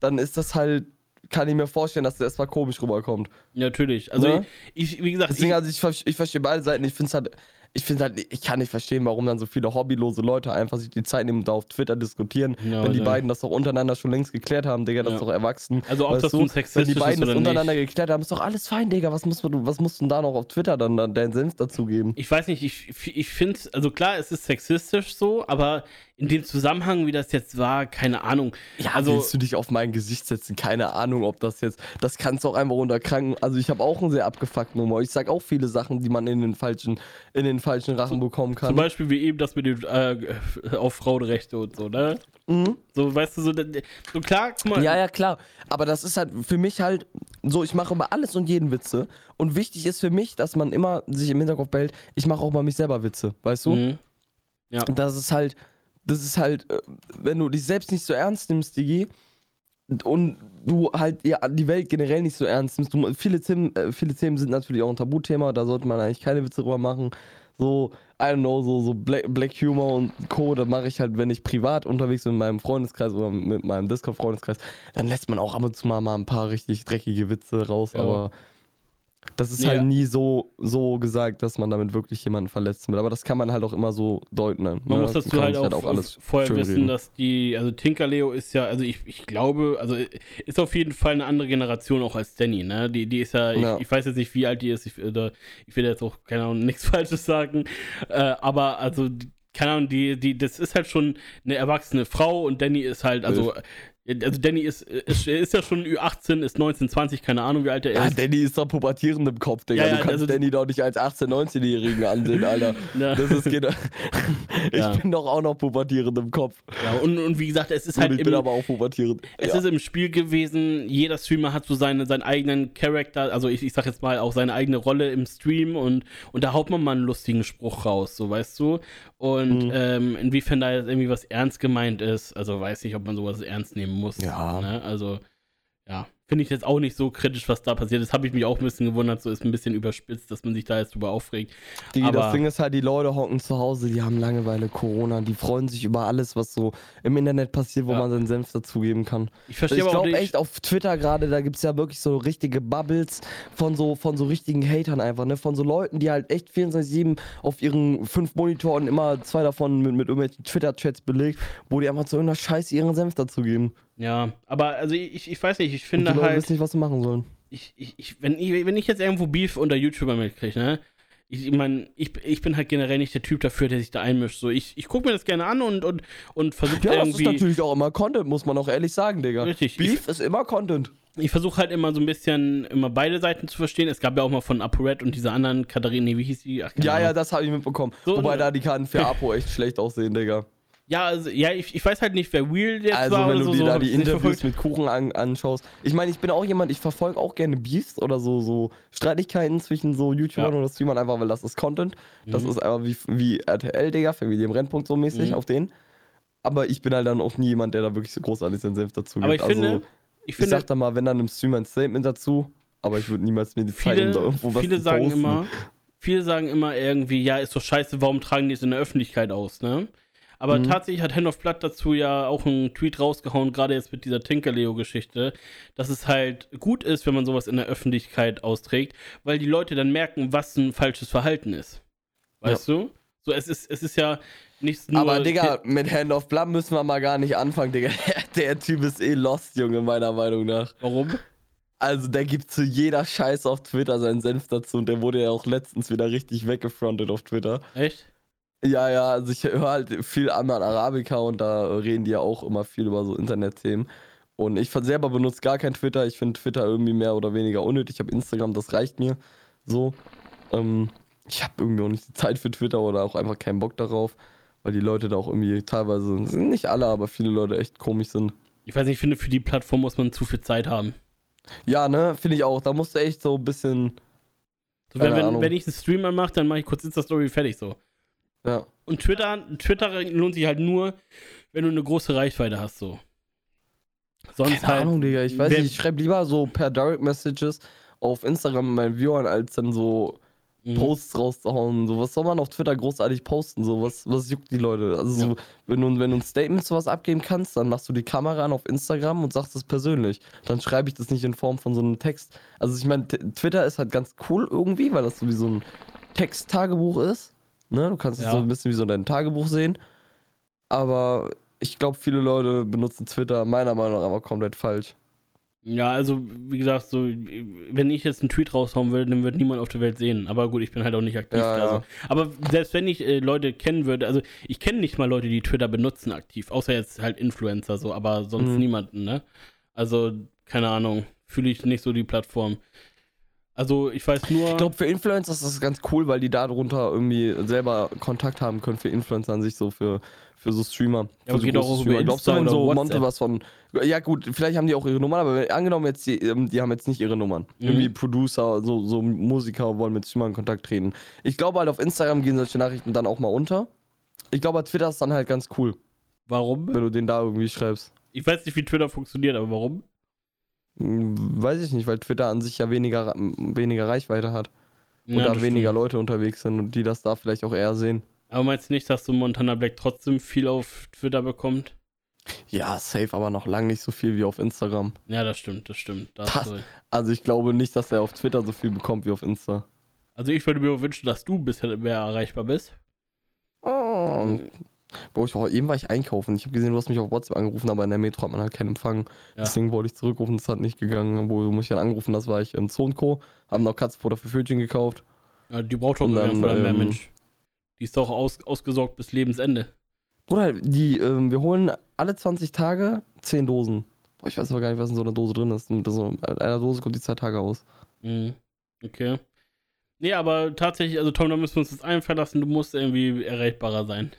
dann ist das halt, kann ich mir vorstellen, dass der erstmal komisch rüberkommt. natürlich. Also Ne? ich, ich, wie gesagt, Deswegen, ich, also ich, ich verstehe beide Seiten. Ich finde es halt, ich finde halt, ich kann nicht verstehen, warum dann so viele hobbylose Leute einfach sich die Zeit nehmen und da auf Twitter diskutieren, Ja, wenn die ja. beiden das doch untereinander schon längst geklärt haben, Digga, das Ja. ist doch erwachsen. Also ob Weißt das nun wenn die beiden das untereinander nicht. geklärt haben, ist doch alles fein, Digga. Was musst du, was musst du denn da noch auf Twitter dann, dann deinen Senf dazugeben? Ich weiß nicht, ich, ich finde, also klar, es ist sexistisch so, aber in dem Zusammenhang, wie das jetzt war, keine Ahnung. Ja, also, willst du dich auf mein Gesicht setzen? Keine Ahnung, ob das jetzt, das kannst du auch einfach unterkranken. Also ich habe auch einen sehr abgefuckten Humor. Ich sag auch viele Sachen, die man in den falschen, in den falschen Rachen bekommen kann. zum Beispiel wie eben das mit dem äh, [laughs] auf Frauenrechte und so, ne? Mhm. So, weißt du, so, so klar, guck mal. Ja, ja, klar. Aber das ist halt für mich halt so, ich mache über alles und jeden Witze. Und wichtig ist für mich, dass man immer sich im Hinterkopf behält, ich mache auch bei mich selber Witze, weißt du? Mhm. Und das ist halt, das ist halt, äh, wenn du dich selbst nicht so ernst nimmst, Digi, und du halt ja, die Welt generell nicht so ernst nimmst. Du, viele, Themen, äh, viele Themen sind natürlich auch ein Tabuthema, da sollte man eigentlich keine Witze drüber machen. So, I don't know, so, so Black, Black Humor und Co., das mache ich halt, wenn ich privat unterwegs bin mit meinem Freundeskreis oder mit meinem Discord-Freundeskreis, dann lässt man auch ab und zu mal, mal ein paar richtig dreckige Witze raus, Ja. aber das ist Ja. halt nie so, so gesagt, dass man damit wirklich jemanden verletzen will. Aber das kann man halt auch immer so deuten. Ne? Man muss Das dazu kann halt sich auch, vorher schön wissen, reden. dass die, also Tinkerleo ist ja, also ich, ich glaube, also ist auf jeden Fall eine andere Generation auch als Danny, ne? Die, die ist ja, Ja. Ich, ich weiß jetzt nicht, wie alt die ist, ich, oder, ich will jetzt auch, keine Ahnung, [laughs] nichts Falsches sagen, äh, aber also, keine Ahnung, die, die, das ist halt schon eine erwachsene Frau und Danny ist halt, also, also Danny ist, ist, ist ja schon Ü18, ist 19, 20, keine Ahnung, wie alt er Ja, ist. Danny ist doch pubertierend im Kopf, Digga. Ja, ja, du kannst also- Danny doch nicht als 18-, 19-Jährigen ansehen, Alter. [laughs] Ja. Das ist geht, [laughs] ich Ja. bin doch auch noch pubertierend im Kopf. Ja, und, und wie gesagt, es ist Und halt ich bin im, aber auch pubertierend. Es ja. ist im Spiel gewesen, jeder Streamer hat so seine, seinen eigenen Charakter, also ich, ich sag jetzt mal auch seine eigene Rolle im Stream und, und da haut man mal einen lustigen Spruch raus, so weißt du. Und Mhm. ähm, inwiefern da jetzt irgendwie was ernst gemeint ist, also weiß nicht, ob man sowas ernst nehmen muss. Ja. Ne? Also, ja, finde ich jetzt auch nicht so kritisch, was da passiert ist. Habe ich mich auch ein bisschen gewundert, so ist ein bisschen überspitzt, dass man sich da jetzt drüber aufregt. Die, aber- das Ding ist halt, die Leute hocken zu Hause, die haben Langeweile, Corona, die freuen sich über alles, was so im Internet passiert, wo Ja. man seinen Senf dazugeben kann. Ich verstehe Ich aber auch glaube echt, auf Twitter gerade, da gibt es ja wirklich so richtige Bubbles von so, von so richtigen Hatern einfach, ne? Von so Leuten, die halt echt 24-7 auf ihren fünf Monitoren immer zwei davon mit, mit irgendwelchen Twitter-Chats belegt, wo die einfach zu irgendeiner Scheiße ihren Senf dazugeben. Ja, aber also ich, ich weiß nicht, ich Und finde die Leute halt. wissen nicht, was sie machen sollen. ich, ich, ich, wenn, ich, wenn ich jetzt irgendwo Beef unter YouTuber mitkriege, ne? Ich, ich meine, ich, ich bin halt generell nicht der Typ dafür, der sich da einmischt. So, ich, ich gucke mir das gerne an und, und, und versuche Ja, das ist irgendwie. natürlich auch immer Content, muss man auch ehrlich sagen, Digga. Richtig. Beef ist immer Content. Ich versuche halt immer so ein bisschen immer beide Seiten zu verstehen. Es gab ja auch mal von ApoRed und dieser anderen Katharina, nee, wie hieß die? Ach, Ja, ja, Ahnung. das habe ich mitbekommen. So, Wobei ne- da die Karten für [laughs] Apo echt schlecht aussehen, Digga. Ja, also, ja ich, ich weiß halt nicht, wer Real jetzt Also, war wenn oder du so. dir da die Interviews mit Kuchen an, anschaust. Ich meine, ich bin auch jemand, ich verfolge auch gerne Beefs oder so, so Streitigkeiten zwischen so YouTubern Ja. oder Streamern, einfach weil das ist Content. Das Mhm. ist einfach wie, wie RTL, Digga, Familie im Rennpunkt so mäßig Mhm. auf den. Aber ich bin halt dann auch nie jemand, der da wirklich so großartig seinen Senf dazu gibt. Aber ich also, finde, ich ich finde, sag da mal, wenn dann im Stream ein Statement dazu, aber ich würde niemals mir die Zeit nehmen, da irgendwo was viele zu sagen posten. immer, viele sagen immer irgendwie, ja, ist doch scheiße, warum tragen die es in der Öffentlichkeit aus, ne? Aber Mhm. tatsächlich hat Hand of Blood dazu ja auch einen Tweet rausgehauen, gerade jetzt mit dieser Tinkerleo-Geschichte, dass es halt gut ist, wenn man sowas in der Öffentlichkeit austrägt, weil die Leute dann merken, was ein falsches Verhalten ist. Weißt du? So, es ist, es ist ja nichts nur. Aber Digga, mit Hand of Blood müssen wir mal gar nicht anfangen, Digga. [laughs] Der Typ ist eh lost, Junge, meiner Meinung nach. Warum? Also, der gibt zu jeder Scheiße auf Twitter seinen Senf dazu und der wurde ja auch letztens wieder richtig weggefrontet auf Twitter. Echt? Ja, ja, also ich höre halt viel Amal Arabica und da reden die ja auch immer viel über so Internetthemen. Und ich selber benutze gar kein Twitter. Ich finde Twitter irgendwie mehr oder weniger unnötig. Ich habe Instagram, das reicht mir so. Ähm, ich habe irgendwie auch nicht die Zeit für Twitter oder auch einfach keinen Bock darauf. weil die Leute da auch irgendwie teilweise, nicht alle, aber viele Leute echt komisch sind. Ich weiß nicht, ich finde, für die Plattform muss man zu viel Zeit haben. Ja, ne, finde ich auch. Da musst du echt so ein bisschen, So, wenn, wenn, wenn ich einen Stream anmache, dann mache ich kurz Insta-Story fertig so. Ja. Und Twitter, Twitter lohnt sich halt nur, wenn du eine große Reichweite hast, so. Sonst Keine halt. Ahnung, Digga. Ich weiß nicht, ich schreibe lieber so per Direct Messages auf Instagram mit meinen Viewern, als dann so Mhm. Posts rauszuhauen. So, was soll man auf Twitter großartig posten? So, was, was juckt die Leute? Also, so, wenn, du, wenn du ein Statement sowas abgeben kannst, dann machst du die Kamera an auf Instagram und sagst es persönlich. Dann schreibe ich das nicht in Form von so einem Text. Also, ich meine, Twitter ist halt ganz cool irgendwie, weil das so wie so ein Texttagebuch ist. Ne? Du kannst es Ja. so ein bisschen wie so dein Tagebuch sehen. Aber ich glaube, viele Leute benutzen Twitter meiner Meinung nach aber komplett falsch. Ja, also, wie gesagt, so, wenn ich jetzt einen Tweet raushauen will, dann wird niemand auf der Welt sehen. Aber gut, ich bin halt auch nicht aktiv. Ja, ja. Also. Aber selbst wenn ich äh, Leute kennen würde, also ich kenne nicht mal Leute, die Twitter benutzen aktiv, außer jetzt halt Influencer so, aber sonst Mhm. niemanden, ne? Also, keine Ahnung, fühle ich nicht so die Plattform. Also, ich weiß nur. Ich glaube, für Influencer ist das ganz cool, weil die darunter irgendwie selber Kontakt haben können für Influencer an sich, so für, für so Streamer. Ja, für geht so auch große über Streamer. Glaubst du, wenn so? Monte was von. Ja, gut, vielleicht haben die auch ihre Nummern, aber wenn, angenommen jetzt, die, ähm, die haben jetzt nicht ihre Nummern. Mhm. Irgendwie Producer, so, so Musiker wollen mit Streamern in Kontakt treten. Ich glaube halt, auf Instagram gehen solche Nachrichten dann auch mal unter. Ich glaube, bei Twitter ist dann halt ganz cool, warum? wenn du den da irgendwie schreibst. Ich weiß nicht, wie Twitter funktioniert, aber warum? Weiß ich nicht, weil Twitter an sich ja weniger, weniger Reichweite hat. Und Ja, da das weniger stimmt. Leute unterwegs sind und die das da vielleicht auch eher sehen. Aber meinst du nicht, dass so Montana Black trotzdem viel auf Twitter bekommt? Ja, safe, aber noch lang nicht so viel wie auf Instagram. Ja, das stimmt, das stimmt. Das- du recht. Also ich glaube nicht, dass er auf Twitter so viel bekommt wie auf Insta. Also ich würde mir wünschen, dass du bisher mehr erreichbar bist. Oh. Bro, ich war, eben war ich einkaufen. Ich habe gesehen, du hast mich auf WhatsApp angerufen, aber in der Metro hat man halt keinen Empfang. Ja. Deswegen wollte ich zurückrufen, das hat nicht gegangen. Wo du mich dann angerufen hast, war ich im Zonko, haben noch Katzenfutter für Vögelchen gekauft. Ja, die braucht gar dann, nicht mehr ähm, Mensch. Die ist doch aus, ausgesorgt bis Lebensende. Bruder, die, ähm, wir holen alle 20 Tage 10 Dosen. Boah, ich weiß aber gar nicht, was in so einer Dose drin ist. Und so, in einer Dose kommt die zwei Tage aus. Mhm. Okay. Nee, aber tatsächlich, also Tom, da müssen wir uns jetzt einfallen lassen, du musst irgendwie erreichbarer sein.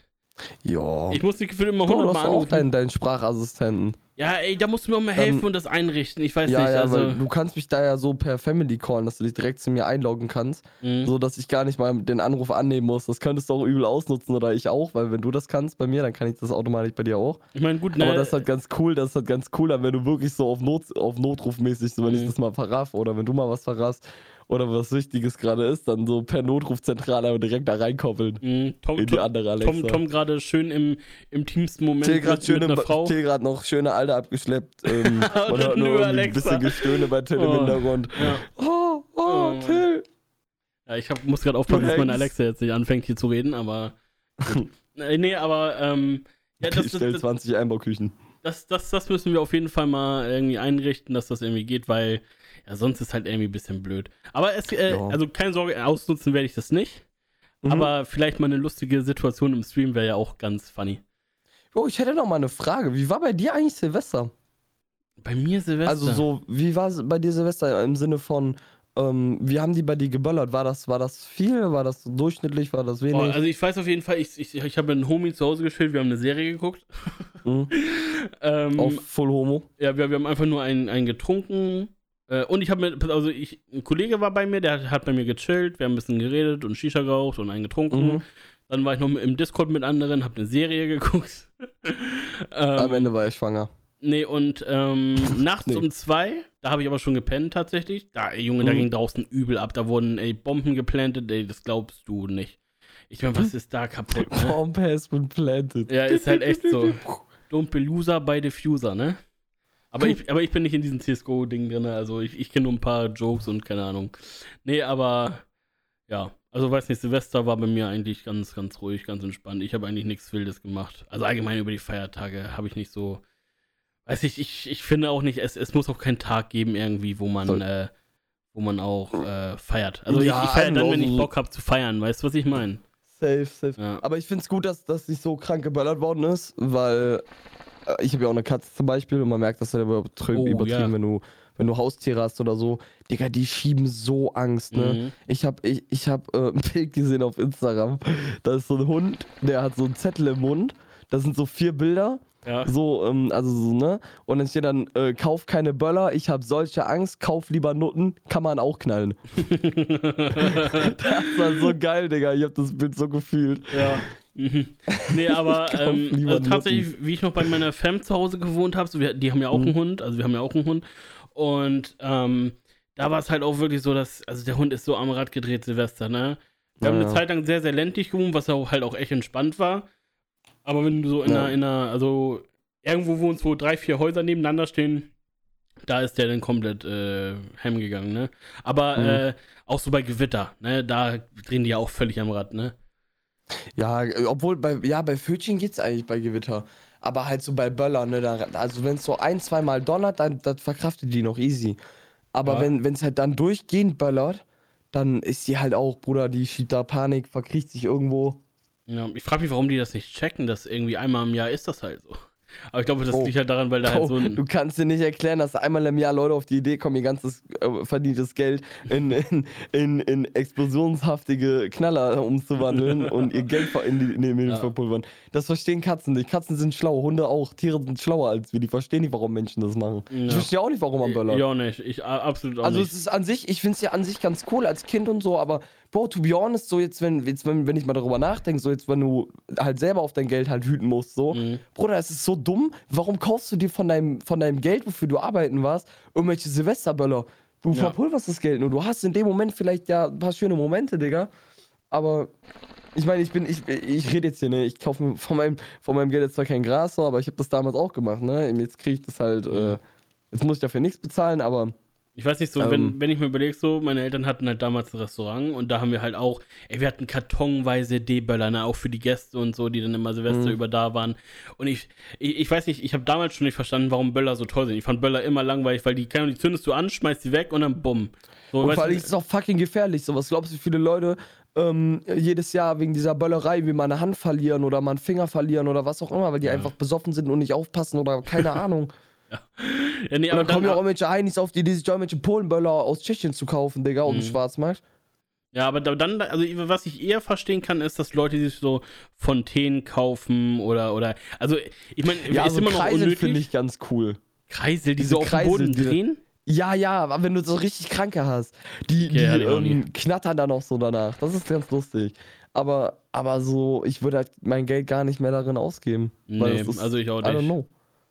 Ja. Ich muss die Gefühl immer Bro, du 100 hast Mal auch deinen, deinen Sprachassistenten. Ja, ey, da musst du mir auch mal Dann- helfen und das einrichten. Ich weiß Ja, nicht, ja, also. du kannst mich da ja so per Family callen, dass du dich direkt zu mir einloggen kannst, Mhm. so dass ich gar nicht mal den Anruf annehmen muss. Das könntest du auch übel ausnutzen oder ich auch, weil wenn du das kannst bei mir, dann kann ich das automatisch bei dir auch. Ich meine, gut, ne? Aber das ist halt ganz cool, das ist halt ganz cool, wenn du wirklich so auf, Not, auf Notrufmäßig, so wenn ich Mhm. das mal verraff oder wenn du mal was verrasst oder was Wichtiges gerade ist, dann so per Notrufzentrale aber direkt da reinkoppeln Mhm. Tom, in die andere Alexa. Tom, Tom gerade schön im, im tiefsten Moment Till gerade mit, mit schöne, einer Frau. Till grad noch schöne Alte abgeschleppt. [laughs] Ähm, Und hört dann nur ein bisschen Gestöhne bei Till im Oh. Hintergrund. Ja. Oh, oh, Oh. Till. Ja, ich hab, muss gerade aufpassen, dass meine. Alexa jetzt nicht anfängt hier zu reden, aber. [laughs] Äh, nee, aber ähm, ja, das, ich stell das, 20 Einbauküchen. das, das, das müssen wir auf jeden Fall mal irgendwie einrichten, dass das irgendwie geht, weil ja, sonst ist halt irgendwie ein bisschen blöd. Aber es, äh, Ja. also keine Sorge, ausnutzen werde ich das nicht. Mhm. Aber vielleicht mal eine lustige Situation im Stream wäre ja auch ganz funny. Oh, ich hätte noch mal eine Frage. Wie war bei dir eigentlich Silvester? Bei mir Silvester. Also so, wie war es bei dir Silvester im Sinne von, ähm, wie haben die bei dir geböllert? War das, war das viel? War das durchschnittlich? War das wenig? Boah, also ich weiß auf jeden Fall, ich, ich, ich habe mit einem Homie zu Hause gespielt, wir haben eine Serie geguckt. Mhm. [laughs] ähm, Auf Full Homo? Ja, wir, wir haben einfach nur einen, einen getrunken. Äh, und ich habe mir, also ich, ein Kollege war bei mir, der hat, bei mir gechillt, wir haben ein bisschen geredet und Shisha geraucht und einen getrunken. Mhm. Dann war ich noch im Discord mit anderen, habe eine Serie [laughs] geguckt. ähm, Am Ende war ich schwanger. Nee, und ähm, [laughs] nachts Nee. um zwei, da habe ich aber schon gepennt tatsächlich. Da, ey, Junge, da Mhm. ging draußen übel ab. Da wurden ey, Bomben geplantet, ey, das glaubst du nicht. Ich meine, was ist da kaputt, ne? [laughs] Bomb has been planted. Ja, ist halt echt so. Don't be loser by diffuser, ne? Aber ich, aber ich bin nicht in diesem CSGO-Ding drin, also ich, ich kenne nur ein paar Jokes und keine Ahnung. Nee, aber ja, also weiß nicht, Silvester war bei mir eigentlich ganz, ganz ruhig, ganz entspannt. Ich habe eigentlich nichts Wildes gemacht. Also allgemein über die Feiertage habe ich nicht so. Weiß ich, ich, ich finde auch nicht, es, es muss auch keinen Tag geben irgendwie, wo man, äh, wo man auch äh, feiert. Also Ja, ich, ich feiere dann, wenn ich Bock habe zu feiern, weißt du, was ich meine? Safe, safe. Ja. Aber ich finde es gut, dass das nicht so krank geböllert worden ist, weil ich habe ja auch eine Katze zum Beispiel und man merkt, dass er übertrieben, Oh, übertrieben ja. wenn du wenn du Haustiere hast oder so, Digga, die schieben so Angst, ne? Mhm. Ich hab, ich, ich hab äh, ein Bild gesehen auf Instagram. Da ist so ein Hund, der hat so einen Zettel im Mund. Da sind so vier Bilder. Ja. So, ähm, also so, ne? Und dann steht dann, äh, kauf keine Böller, ich hab solche Angst, kauf lieber Nutten, kann man auch knallen. [laughs] [laughs] das war so geil, Digga. Ich hab das Bild so gefühlt. Ja. Mhm. Nee, aber [laughs] ähm, also tatsächlich, wie ich noch bei meiner Fam zu Hause gewohnt habe, so wir, die haben ja auch Mhm. einen Hund, also wir haben ja auch einen Hund. Und ähm, da war es halt auch wirklich so, dass, also der Hund ist so am Rad gedreht, Silvester, ne? Wir haben Ja, eine ja. Zeit lang sehr, sehr ländlich gewohnt, was auch halt auch echt entspannt war. Aber wenn du so in Ja. einer, in einer, also irgendwo wohnst, wo drei, vier Häuser nebeneinander stehen, da ist der dann komplett äh, hem gegangen, ne? Aber Mhm. äh, auch so bei Gewitter, ne? Da drehen die ja auch völlig am Rad, ne? Ja, äh, obwohl bei, ja, bei Fötchen geht's eigentlich bei Gewitter. Aber halt so bei Böllern, ne, da, also wenn es so ein, zweimal donnert, dann das verkraftet die noch easy. Aber Ja. wenn es halt dann durchgehend böllert, dann ist die halt auch, Bruder, die schiebt da Panik, verkriecht sich irgendwo. Ja, ich frage mich, warum die das nicht checken, dass irgendwie einmal im Jahr ist das halt so. Aber ich glaube, das Oh. liegt halt daran, weil da halt Oh, so ein. du kannst dir nicht erklären, dass einmal im Jahr Leute auf die Idee kommen, ihr ganzes äh, verdientes Geld in, in, in, in explosionshaftige Knaller umzuwandeln [laughs] und ihr Geld in die, in den Himmel Ja. verpulvern. Das verstehen Katzen nicht. Katzen sind schlau, Hunde auch. Tiere sind schlauer als wir. Die verstehen nicht, warum Menschen das machen. Ich Ja. verstehe auch nicht, warum man böllert. Ja, nicht. Ich absolut auch Also nicht. es ist an sich, ich finde es ja an sich ganz cool als Kind und so, aber Bro, to be honest, so jetzt, wenn, jetzt, wenn, wenn ich mal darüber nachdenke, so jetzt, wenn du halt selber auf dein Geld halt hüten musst, so, Mhm. Bruder, es ist so dumm. Warum kaufst du dir von deinem, von deinem Geld, wofür du arbeiten warst, irgendwelche Silvesterböller? Du Ja. verpulverst das Geld nur. Du hast in dem Moment vielleicht ja ein paar schöne Momente, Digga. Aber ich meine, ich bin, ich, ich rede jetzt hier, ne? Ich kaufe mir von meinem, von meinem Geld jetzt zwar kein Gras, so, aber ich habe das damals auch gemacht, ne? Jetzt kriege ich das halt, äh, jetzt muss ich dafür nichts bezahlen, aber Ich weiß nicht, so, Ähm. wenn, wenn ich mir überlege, so, meine Eltern hatten halt damals ein Restaurant und da haben wir halt auch, ey, wir hatten kartonweise D-Böller, ne, auch für die Gäste und so, die dann immer Silvester Mhm. über da waren. Und ich, ich, ich weiß nicht, ich habe damals schon nicht verstanden, warum Böller so toll sind. Ich fand Böller immer langweilig, weil die, keine Ahnung, die zündest du an, schmeißt die weg und dann bumm. So, Und vor allem ist es auch fucking gefährlich. So, was glaubst du, wie viele Leute ähm, jedes Jahr wegen dieser Böllerei wie mal eine Hand verlieren oder mal einen Finger verlieren oder was auch immer, weil die Ja. einfach besoffen sind und nicht aufpassen oder keine [laughs] Ahnung. Ja, nee, Und aber dann kommen ja auch irgendwelche Heinis auf die Idee, sich irgendwelche Polenböller aus Tschechien zu kaufen, Digga, auf dem Mhm. Schwarzmarkt. ja, aber da- dann, also was ich eher verstehen kann, ist, dass Leute sich so Fontänen kaufen oder, oder, also ich meine, Ja, ist so immer noch Kreisel unnötig. finde ich ganz cool. Kreisel, die Diese so auf Kreisel, Boden drehen? Ja, ja, aber wenn du so richtig Kranke hast, die, die Ja, ich auch ähm, knattern dann auch so danach. Das ist ganz lustig. Aber, aber so, ich würde halt mein Geld gar nicht mehr darin ausgeben. Nee, also ich auch I don't nicht. know.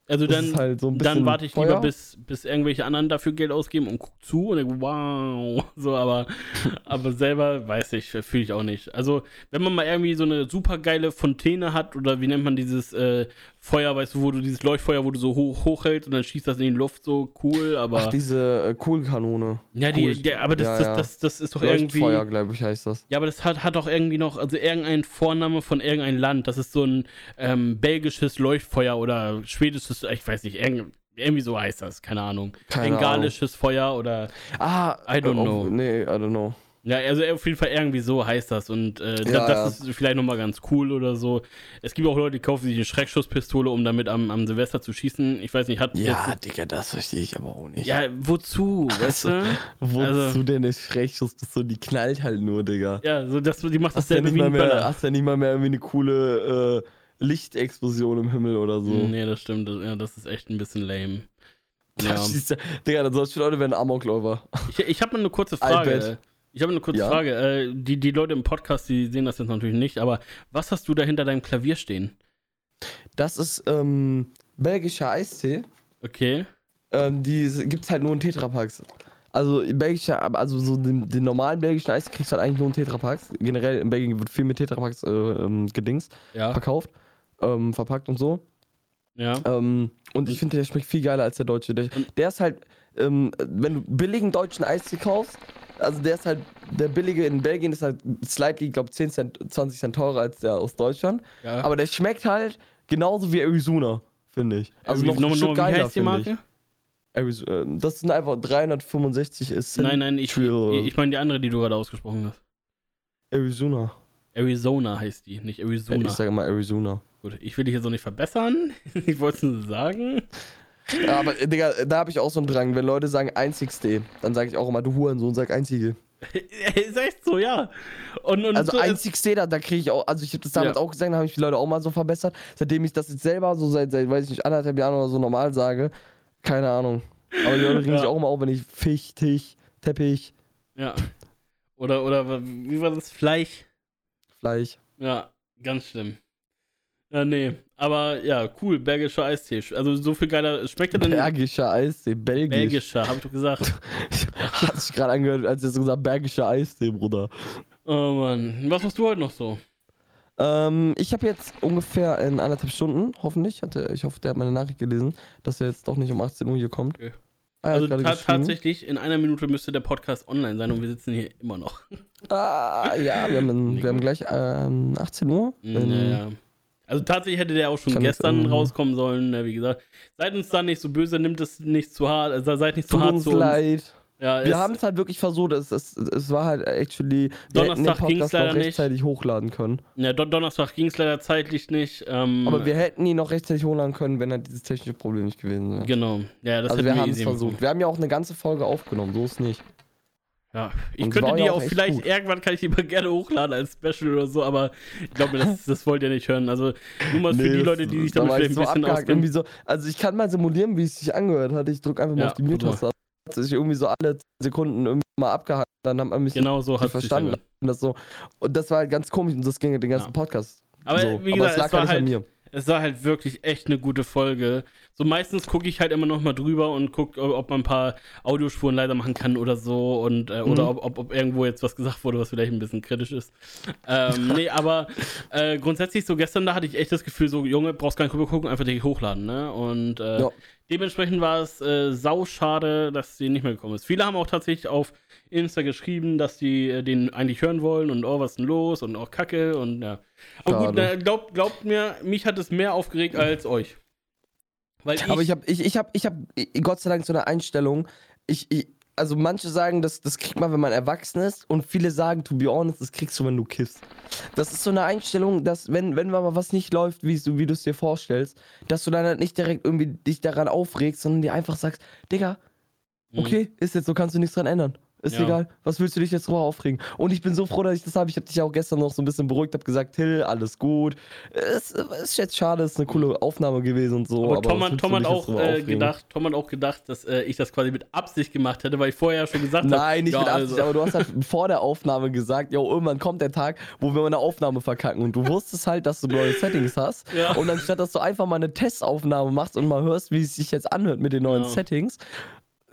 Also Das dann, halt so dann warte ich lieber, Feuer. bis, bis irgendwelche anderen dafür Geld ausgeben und guck zu und denke, wow. [laughs] So, aber, [laughs] aber selber weiß ich, fühle ich auch nicht. Also, wenn man mal irgendwie so eine super geile Fontäne hat oder wie nennt man dieses äh, Feuer, weißt du, wo du dieses Leuchtfeuer, wo du so hoch hochhältst und dann schießt das in die Luft, so cool, aber. Ach, diese äh, Kohlkanone. ja, die, cool. der, aber das, Ja, das, ja. das, das ist doch irgendwie. Leuchtfeuer, glaube ich, heißt das. Ja, aber das hat, hat doch irgendwie noch, also irgendein Vorname von irgendein Land. Das ist so ein ähm, belgisches Leuchtfeuer oder schwedisches, ich weiß nicht, irgend, irgendwie so heißt das, keine Ahnung. Keine Bengalisches Feuer oder. Ah, I don't äh, know. oh, Nee, I don't know. Ja, also auf jeden Fall irgendwie so heißt das. Und äh, Ja, das ist vielleicht nochmal ganz cool oder so. Es gibt auch Leute, die kaufen sich eine Schreckschusspistole, um damit am, am Silvester zu schießen. Ich weiß nicht, hat. Ja, jetzt- Digga, das verstehe ich aber auch nicht. ja, wozu? Weißt du? Wozu also- denn eine Schreckschuss? Die knallt halt nur, Digga. Ja, so das, die macht Hast ja, wie mal ein mehr, Böller. hast ja nicht mal mehr irgendwie eine coole äh, Lichtexplosion im Himmel oder so. Nee, das stimmt. Das- Ja, das ist echt ein bisschen lame. Ja. schießt Digga, dann solche Leute werden Amokläufer. Ich, ich habe mal eine kurze Frage. Ich habe eine kurze Ja? Frage. Äh, die, die Leute im Podcast, die sehen das jetzt natürlich nicht, aber was hast du da hinter deinem Klavier stehen? Das ist ähm, belgischer Eistee. Okay. Ähm, die gibt's halt nur in Tetrapacks. Also belgischer, also so den, den normalen belgischen Eistee kriegst du halt eigentlich nur in Tetrapacks. Generell in Belgien wird viel mit Tetrapacks äh, ähm, gedingst, Ja. verkauft, ähm, verpackt und so. Ja. Ähm, und ich finde, der schmeckt viel geiler als der deutsche. Der, der ist halt, ähm, wenn du billigen deutschen Eistee kaufst, also der ist halt, der billige in Belgien ist halt slightly, ich glaube 10 Cent, 20 Cent teurer als der aus Deutschland. ja. Aber der schmeckt halt genauso wie Arizona, finde ich. Also Wie- noch ein nochmal- Stück nochmal, wie geiler, heißt die finde ich. Marke? Arizo- äh, Das sind einfach 365 ist Nein, nein, ich, ich, ich meine die andere, die du gerade ausgesprochen hast. Arizona. Arizona heißt die, nicht Arizona. Ich sage immer Arizona. Gut, ich will dich jetzt auch nicht verbessern. [laughs] ich wollte es nur sagen. Ja, aber, Digga, da habe ich auch so einen Drang. Wenn Leute sagen einzigste, dann sage ich auch immer, du Hurensohn, sag einzige. [laughs] ist echt so, ja. Und, und Also so, einzigste, da, da kriege ich auch, also ich habe das damals Ja. auch gesagt, da habe ich die Leute auch mal so verbessert. Seitdem ich das jetzt selber so seit, seit weiß ich nicht, anderthalb Jahren oder so normal sage, keine Ahnung. Aber die Leute regen Ja. sich auch immer auf, wenn ich Fisch, Tisch, Teppich, Ja. Oder, oder wie war das? Fleisch? Fleisch. Ja, ganz schlimm. Ja, nee. Aber ja, cool, belgischer Eistee. Also so viel geiler. Schmeckt er denn? Bergischer Eistee, belgisch. Belgischer, hab ich doch gesagt. [laughs] Hat sich gerade angehört, als du so gesagt Bergischer Eistee, Bruder. Oh Mann. Was machst du heute noch so? Ähm, ich habe jetzt ungefähr in anderthalb Stunden, hoffentlich, hatte, ich hoffe, der hat meine Nachricht gelesen, dass er jetzt doch nicht um 18 Uhr hier kommt. Okay. Ah, Also ta tatsächlich, in einer Minute müsste der Podcast online sein und wir sitzen hier immer noch. Ah, ja, wir haben, wir haben gleich ähm, 18 Uhr. [laughs] Ähm, Naja. Also tatsächlich hätte der auch schon Kann gestern irgendwie- rauskommen sollen, ne, wie gesagt. Seid uns da nicht so böse, nimmt es nicht zu hart, also seid nicht zu hart uns zu uns. leid. Ja, Wir es- haben es halt wirklich versucht. Es, es, es war halt actually. Donnerstag ging's Podcast leider noch nicht. rechtzeitig hochladen können. ja, Don Donnerstag ging es leider zeitlich nicht. Ähm, Aber wir hätten ihn noch rechtzeitig hochladen können, wenn halt dieses technische Problem nicht gewesen wäre. Genau. Ja, das Also wir haben es versucht. Wir haben ja auch eine ganze Folge aufgenommen, so ist nicht. Ja, ich es könnte die ja auch vielleicht, gut. irgendwann kann ich die mal gerne hochladen als Special oder so, aber ich glaube, das, das wollt ihr nicht hören. Also nur mal für Nee, die das- Leute, die sich da damit ich vielleicht ein so bisschen abgehakt, auskennen. so. Also ich kann mal simulieren, wie es sich angehört hat. Ich drücke einfach mal Ja, auf die Mute-Taste. Hat sich irgendwie so alle Sekunden irgendwie mal abgehakt. Dann hat man mich Genau so hat es verstanden. das, so. und das war halt ganz komisch und das ging den ganzen Ja. Podcast. Aber so. wie Aber gesagt, es lag es war halt Es war halt wirklich echt eine gute Folge. So meistens gucke ich halt immer noch mal drüber und gucke, ob man ein paar Audiospuren leider machen kann oder so und äh, oder Mhm. ob, ob, ob irgendwo jetzt was gesagt wurde, was vielleicht ein bisschen kritisch ist. Ähm, [laughs] nee, aber äh, grundsätzlich so gestern da hatte ich echt das Gefühl, so Junge, brauchst gar nicht rüber gucken, einfach direkt hochladen, ne? Und äh, Ja. Dementsprechend war es äh, sauschade, dass sie nicht mehr gekommen ist. Viele haben auch tatsächlich auf Insta geschrieben, dass die äh, den eigentlich hören wollen und oh, was ist denn los und auch Kacke und ja. Aber gut, Schade. na, glaubt, glaubt mir, mich hat es mehr aufgeregt als euch. Weil ich, Aber ich habe ich, ich hab, ich hab, Gott sei Dank so eine Einstellung. Ich, ich, also manche sagen, das, das kriegt man, wenn man erwachsen ist. Und viele sagen, to be honest, das kriegst du, wenn du kiffst. Das ist so eine Einstellung, dass wenn, wenn mal was nicht läuft, wie du wie du es dir vorstellst, dass du dann halt nicht direkt irgendwie dich daran aufregst, sondern dir einfach sagst, Digga, Mhm. okay, ist jetzt so, kannst du nichts dran ändern. Ist Ja. egal. Was willst du dich jetzt drüber aufregen? Und ich bin so froh, dass ich das habe. Ich habe dich auch gestern noch so ein bisschen beruhigt, habe gesagt, Till, alles gut. Es ist jetzt schade, es ist eine coole Aufnahme gewesen und so. aber, Tom, willst Tom hat auch äh, gedacht, Tom hat auch gedacht, dass äh, ich das quasi mit Absicht gemacht hätte, weil ich vorher schon gesagt habe. Nein, nicht ja, mit Absicht, also- aber du hast halt [laughs] vor der Aufnahme gesagt, jo, irgendwann kommt der Tag, wo wir mal eine Aufnahme verkacken. Und du wusstest halt, dass du neue Settings hast. [laughs] Ja. Und anstatt, dass du einfach mal eine Testaufnahme machst und mal hörst, wie es sich jetzt anhört mit den neuen. Settings.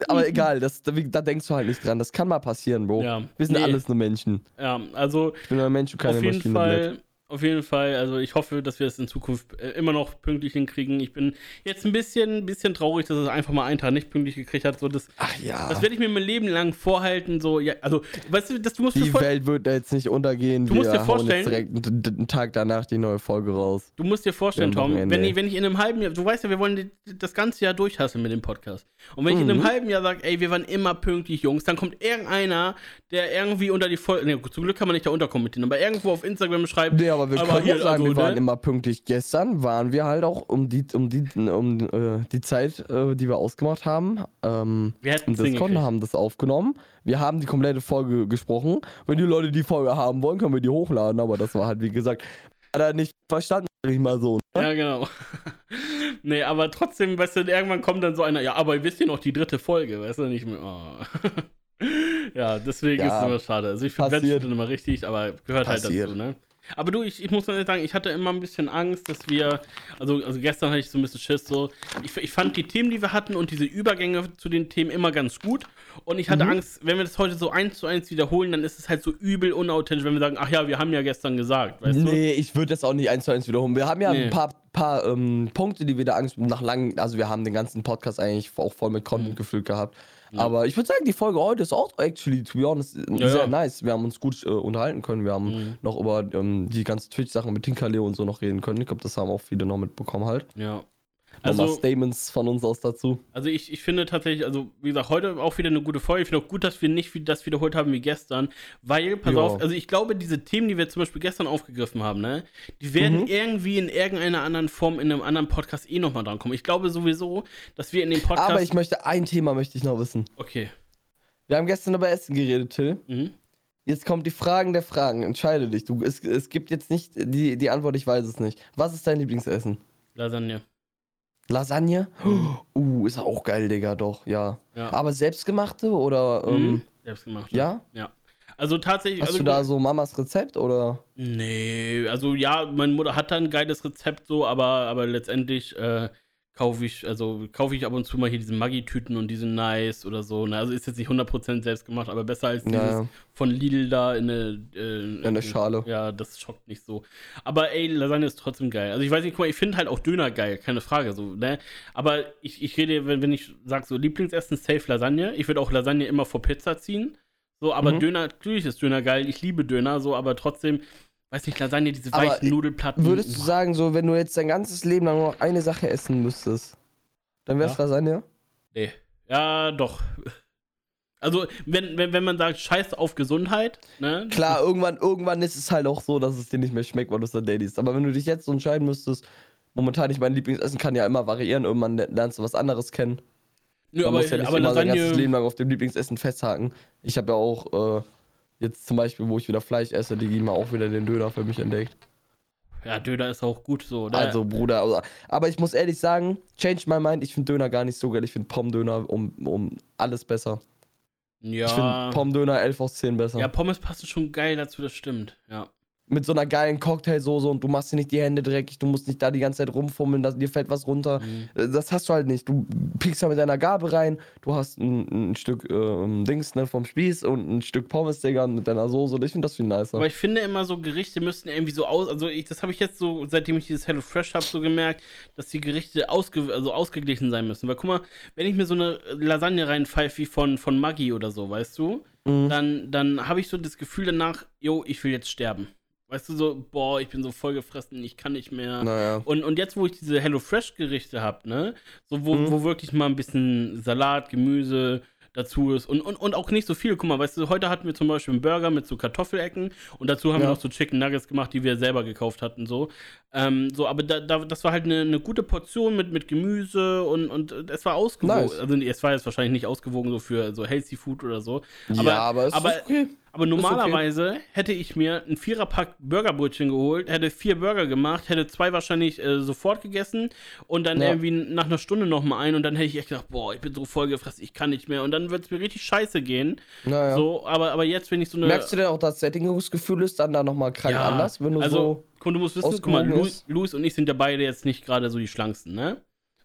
Aber egal, das, da, da denkst du halt nicht dran. Das kann mal passieren, Bro. Ja. Wir sind Nee. alles nur Menschen. Ja, also Ich bin nur ein Mensch und keine auf jeden Maschine. Fall, auf jeden Fall, also ich hoffe, dass wir es in Zukunft äh, immer noch pünktlich hinkriegen. Ich bin jetzt ein bisschen, bisschen traurig, dass es einfach mal einen Tag nicht pünktlich gekriegt hat. So das, Ach ja. das werde ich mir mein Leben lang vorhalten. So, ja, also, weißt du, das, du musst dir die Welt wird jetzt nicht untergehen. Du musst dir vorstellen- direkt einen, Tag danach die neue Folge raus. Du musst dir vorstellen, Ja, Tom, wenn ich, wenn ich in einem halben Jahr, du weißt ja, wir wollen das ganze Jahr durchhassen mit dem Podcast. Und wenn ich in einem Mhm. halben Jahr sage, ey, wir waren immer pünktlich, Jungs, dann kommt irgendeiner, der irgendwie unter die Folge, ne, zum Glück kann man nicht da unterkommentieren, aber irgendwo auf Instagram schreibt, Nee, aber wir Aber können hier, sagen, also, wir waren ne? immer pünktlich. Gestern waren wir halt auch um die, um die, um äh, die Zeit, äh, die wir ausgemacht haben, ähm, wir es Discord hingekriegt. haben das aufgenommen. Wir haben die komplette Folge gesprochen. Wenn die Leute die Folge haben wollen, können wir die hochladen. Aber das war halt, wie gesagt, hat er nicht verstanden, sag ich mal so. Ne? Ja, genau. [laughs] nee, aber trotzdem, weißt du, irgendwann kommt dann so einer, ja, aber ihr wisst ja noch die dritte Folge, weißt du, nicht mehr. Oh. [laughs] ja, deswegen Ja, ist es immer schade. Also ich finde dann immer richtig, aber gehört halt Passiert. dazu, ne? Aber du, ich, ich muss sagen, ich hatte immer ein bisschen Angst, dass wir, also, also gestern hatte ich so ein bisschen Schiss, so, ich, ich fand die Themen, die wir hatten und diese Übergänge zu den Themen immer ganz gut. Und ich hatte Mhm. Angst, wenn wir das heute so eins zu eins wiederholen, dann ist es halt so übel unauthentisch, wenn wir sagen, ach ja, wir haben ja gestern gesagt, weißt du? Nee, ich würde das auch nicht eins zu eins wiederholen. Wir haben ja Nee. ein paar, paar ähm, Punkte, die wir da Angst nach langen, also wir haben den ganzen Podcast eigentlich auch voll mit Content Mhm. gefüllt gehabt. Ja. Aber ich würde sagen, die Folge heute ist auch actually, to be honest, Ja, sehr ja. nice. Wir haben uns gut äh, unterhalten können. Wir haben Mhm. noch über ähm, die ganzen Twitch-Sachen mit Tinkerleo und so noch reden können. Ich glaube, das haben auch viele noch mitbekommen halt. Ja. Nochmal Also, Statements von uns aus dazu. also ich, ich finde tatsächlich, also wie gesagt, heute auch wieder eine gute Folge. Ich finde auch gut, dass wir nicht wie das wiederholt haben wie gestern, weil, pass Ja. auf, also ich glaube, diese Themen, die wir zum Beispiel gestern aufgegriffen haben, ne, die werden Mhm. irgendwie in irgendeiner anderen Form in einem anderen Podcast eh nochmal drankommen. Ich glaube sowieso, dass wir in dem Podcast. Aber ich möchte, ein Thema möchte ich noch wissen. okay. Wir haben gestern über Essen geredet, Till. Mhm. Jetzt kommt die Fragen der Fragen. Entscheide dich. Du, es, es gibt jetzt nicht die, die Antwort, ich weiß es nicht. Was ist dein Lieblingsessen? Lasagne. Lasagne? [gasps] Uh, ist auch geil, Digga, doch, ja. Ja. Aber selbstgemachte oder, Mhm. ähm, Selbst gemacht. ja? Ja. Also tatsächlich. Hast also, du da so Mamas Rezept oder? Nee, also ja, meine Mutter hat da ein geiles Rezept so, aber, aber letztendlich äh, kaufe ich, also kaufe ich ab und zu mal hier diese Maggi-Tüten und die sind nice oder so. Ne? Also ist jetzt nicht 100% selbst gemacht, aber besser als dieses Ja, von Lidl da in eine, äh, In der Schale. Ja, das schockt nicht so. Aber ey, Lasagne ist trotzdem geil. Also ich weiß nicht, guck mal, ich finde halt auch Döner geil, keine Frage so, ne? Aber ich, ich rede, wenn, wenn ich sage so Lieblingsessen, safe Lasagne. Ich würde auch Lasagne immer vor Pizza ziehen. So, aber Mhm. Döner, natürlich ist Döner geil. Ich liebe Döner, so, aber trotzdem, weiß nicht, Lasagne, diese Aber weichen Nudelplatten. Würdest du sagen, so, wenn du jetzt dein ganzes Leben lang nur eine Sache essen müsstest, dann wär's Ja. Lasagne? Nee. Ja, doch. Also, wenn, wenn, wenn man sagt, scheiß auf Gesundheit, ne? Klar, irgendwann, irgendwann ist es halt auch so, dass es dir nicht mehr schmeckt, weil du es dann daily isst. Aber wenn du dich jetzt so entscheiden müsstest, momentan nicht mein Lieblingsessen kann ja immer variieren, irgendwann lernst du was anderes kennen. Nö, Man aber, muss ja nicht aber immer sein ganzes Lasagne. Leben lang auf dem Lieblingsessen festhaken. Ich habe ja auch äh, jetzt zum Beispiel, wo ich wieder Fleisch esse, die geben auch wieder den Döner für mich entdeckt. Ja, Döner ist auch gut so. Ne? Also, Bruder, also, aber ich muss ehrlich sagen, change my mind, ich finde Döner gar nicht so geil. Ich finde Pommdöner um, um alles besser. ja. Ich finde Pommdöner 11 aus 10 besser. Ja, Pommes passen schon geil dazu, das stimmt. Ja. Mit so einer geilen Cocktailsoße und du machst dir nicht die Hände dreckig, du musst nicht da die ganze Zeit rumfummeln, dass, dir fällt was runter. Mhm. Äh, Das hast du halt nicht. Du piekst da mit deiner Gabel rein, du hast ein, ein Stück ähm, Dings ne, vom Spieß und ein Stück Pommes, Digga, mit deiner Soße. Und ich finde das viel nicer. Aber ich finde immer so, Gerichte müssten irgendwie so aus. Also, ich, das habe ich jetzt so, seitdem ich dieses Hello Fresh habe, so gemerkt, dass die Gerichte ausge, also ausgeglichen sein müssen. Weil guck mal, wenn ich mir so eine Lasagne reinpfeife wie von, von Maggi oder so, weißt du, Mhm. dann, dann habe ich so das Gefühl danach, yo, ich will jetzt sterben. Weißt du, so, boah, ich bin so vollgefressen, ich kann nicht mehr. Naja. Und, und jetzt, wo ich diese HelloFresh-Gerichte habe, ne, so wo, Mhm. wo wirklich mal ein bisschen Salat, Gemüse dazu ist und, und, und auch nicht so viel. Guck mal, weißt du, heute hatten wir zum Beispiel einen Burger mit so Kartoffelecken und dazu haben wir Ja. noch so Chicken Nuggets gemacht, die wir selber gekauft hatten, so. Ähm, so, aber da, da, das war halt eine, eine gute Portion mit, mit Gemüse und, und es war ausgewogen. Nice. Also es war jetzt wahrscheinlich nicht ausgewogen so für so Healthy Food oder so. ja, aber es aber- ist okay. Aber normalerweise hätte ich mir ein Viererpack Burgerbrötchen geholt, hätte vier Burger gemacht, hätte zwei wahrscheinlich äh, sofort gegessen und dann Ja. irgendwie nach einer Stunde nochmal ein und dann hätte ich echt gedacht, boah, ich bin so voll gefressen, ich kann nicht mehr. Und dann wird es mir richtig scheiße gehen. Naja. So, aber, aber jetzt, wenn ich so eine. Merkst du denn auch, dass Sättigungsgefühl ist dann da nochmal krank Ja, anders, wenn du also, so. du musst wissen, guck mal? Louis und ich sind ja beide jetzt nicht gerade so die schlanksten, ne?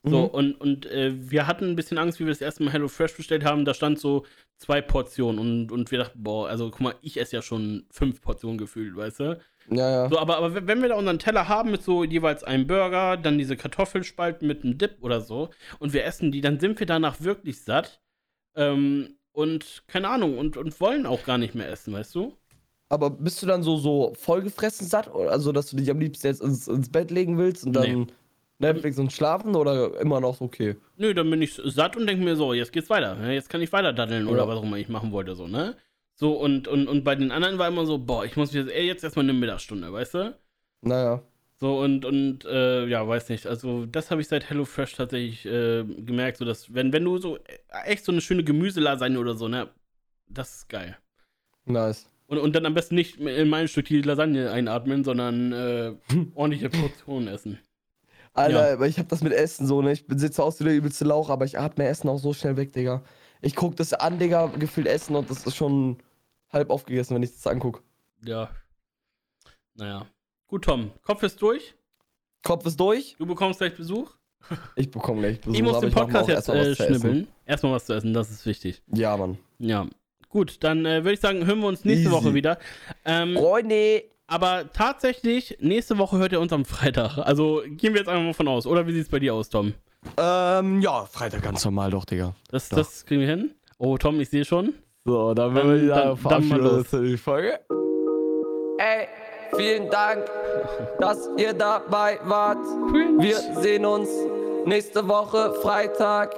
So, Mhm. und, und äh, wir hatten ein bisschen Angst, wie wir das erste Mal Hello Fresh bestellt haben. Da stand so zwei Portionen und, und wir dachten, boah, also guck mal, ich esse ja schon fünf Portionen gefühlt, weißt du? Ja, ja. So, aber, aber wenn wir da unseren Teller haben mit so jeweils einem Burger, dann diese Kartoffelspalten mit einem Dip oder so und wir essen die, dann sind wir danach wirklich satt. Ähm, und keine Ahnung, und, und wollen auch gar nicht mehr essen, weißt du? Aber bist du dann so, so vollgefressen satt? Also, dass du dich am liebsten jetzt ins, ins Bett legen willst und dann Nee. Netflix und schlafen oder immer noch okay? Nö, dann bin ich satt und denke mir so, jetzt geht's weiter. ne? Jetzt kann ich weiter daddeln oder Ja. was auch immer ich machen wollte, so, ne? So, und, und, und bei den anderen war immer so, boah, ich muss jetzt, ey, jetzt erstmal eine Mittagsstunde, weißt du? Naja. So, und, und, äh, ja, weiß nicht. Also, das habe ich seit HelloFresh tatsächlich äh, gemerkt, so dass, wenn, wenn du so äh, echt so eine schöne Gemüselasagne oder so, ne, das ist geil. Nice. Und, und dann am besten nicht in mein Stück die Lasagne einatmen, sondern äh, [laughs] ordentliche Portionen essen. Alter, Ja. ich hab das mit Essen so, ne? Ich bin sitze aus wie der übelste Lauch, aber ich atme Essen auch so schnell weg, Digga. Ich guck das an, Digga, gefühlt Essen und das ist schon halb aufgegessen, wenn ich das anguck. Ja. Naja. Gut, Tom, Kopf ist durch. Kopf ist durch. Du bekommst gleich Besuch. Ich bekomme gleich Besuch. ich muss den Podcast jetzt erstmal äh, schnibbeln. Erstmal was zu essen, das ist wichtig. Ja, Mann. Ja. Gut, dann äh, würde ich sagen, hören wir uns nächste Easy. Woche wieder. Ähm, Freunde! Aber tatsächlich, nächste Woche hört ihr uns am Freitag. Also gehen wir jetzt einfach mal von aus. Oder wie sieht es bei dir aus, Tom? Ähm, ja, Freitag ganz normal doch, Digga. Das, Doch. das kriegen wir hin. Oh, Tom, ich sehe schon. So, dann werden wir dann- wieder dann verabschieden die Folge. Ey, vielen Dank, dass ihr dabei wart. Wir sehen uns Nächste Woche, Freitag,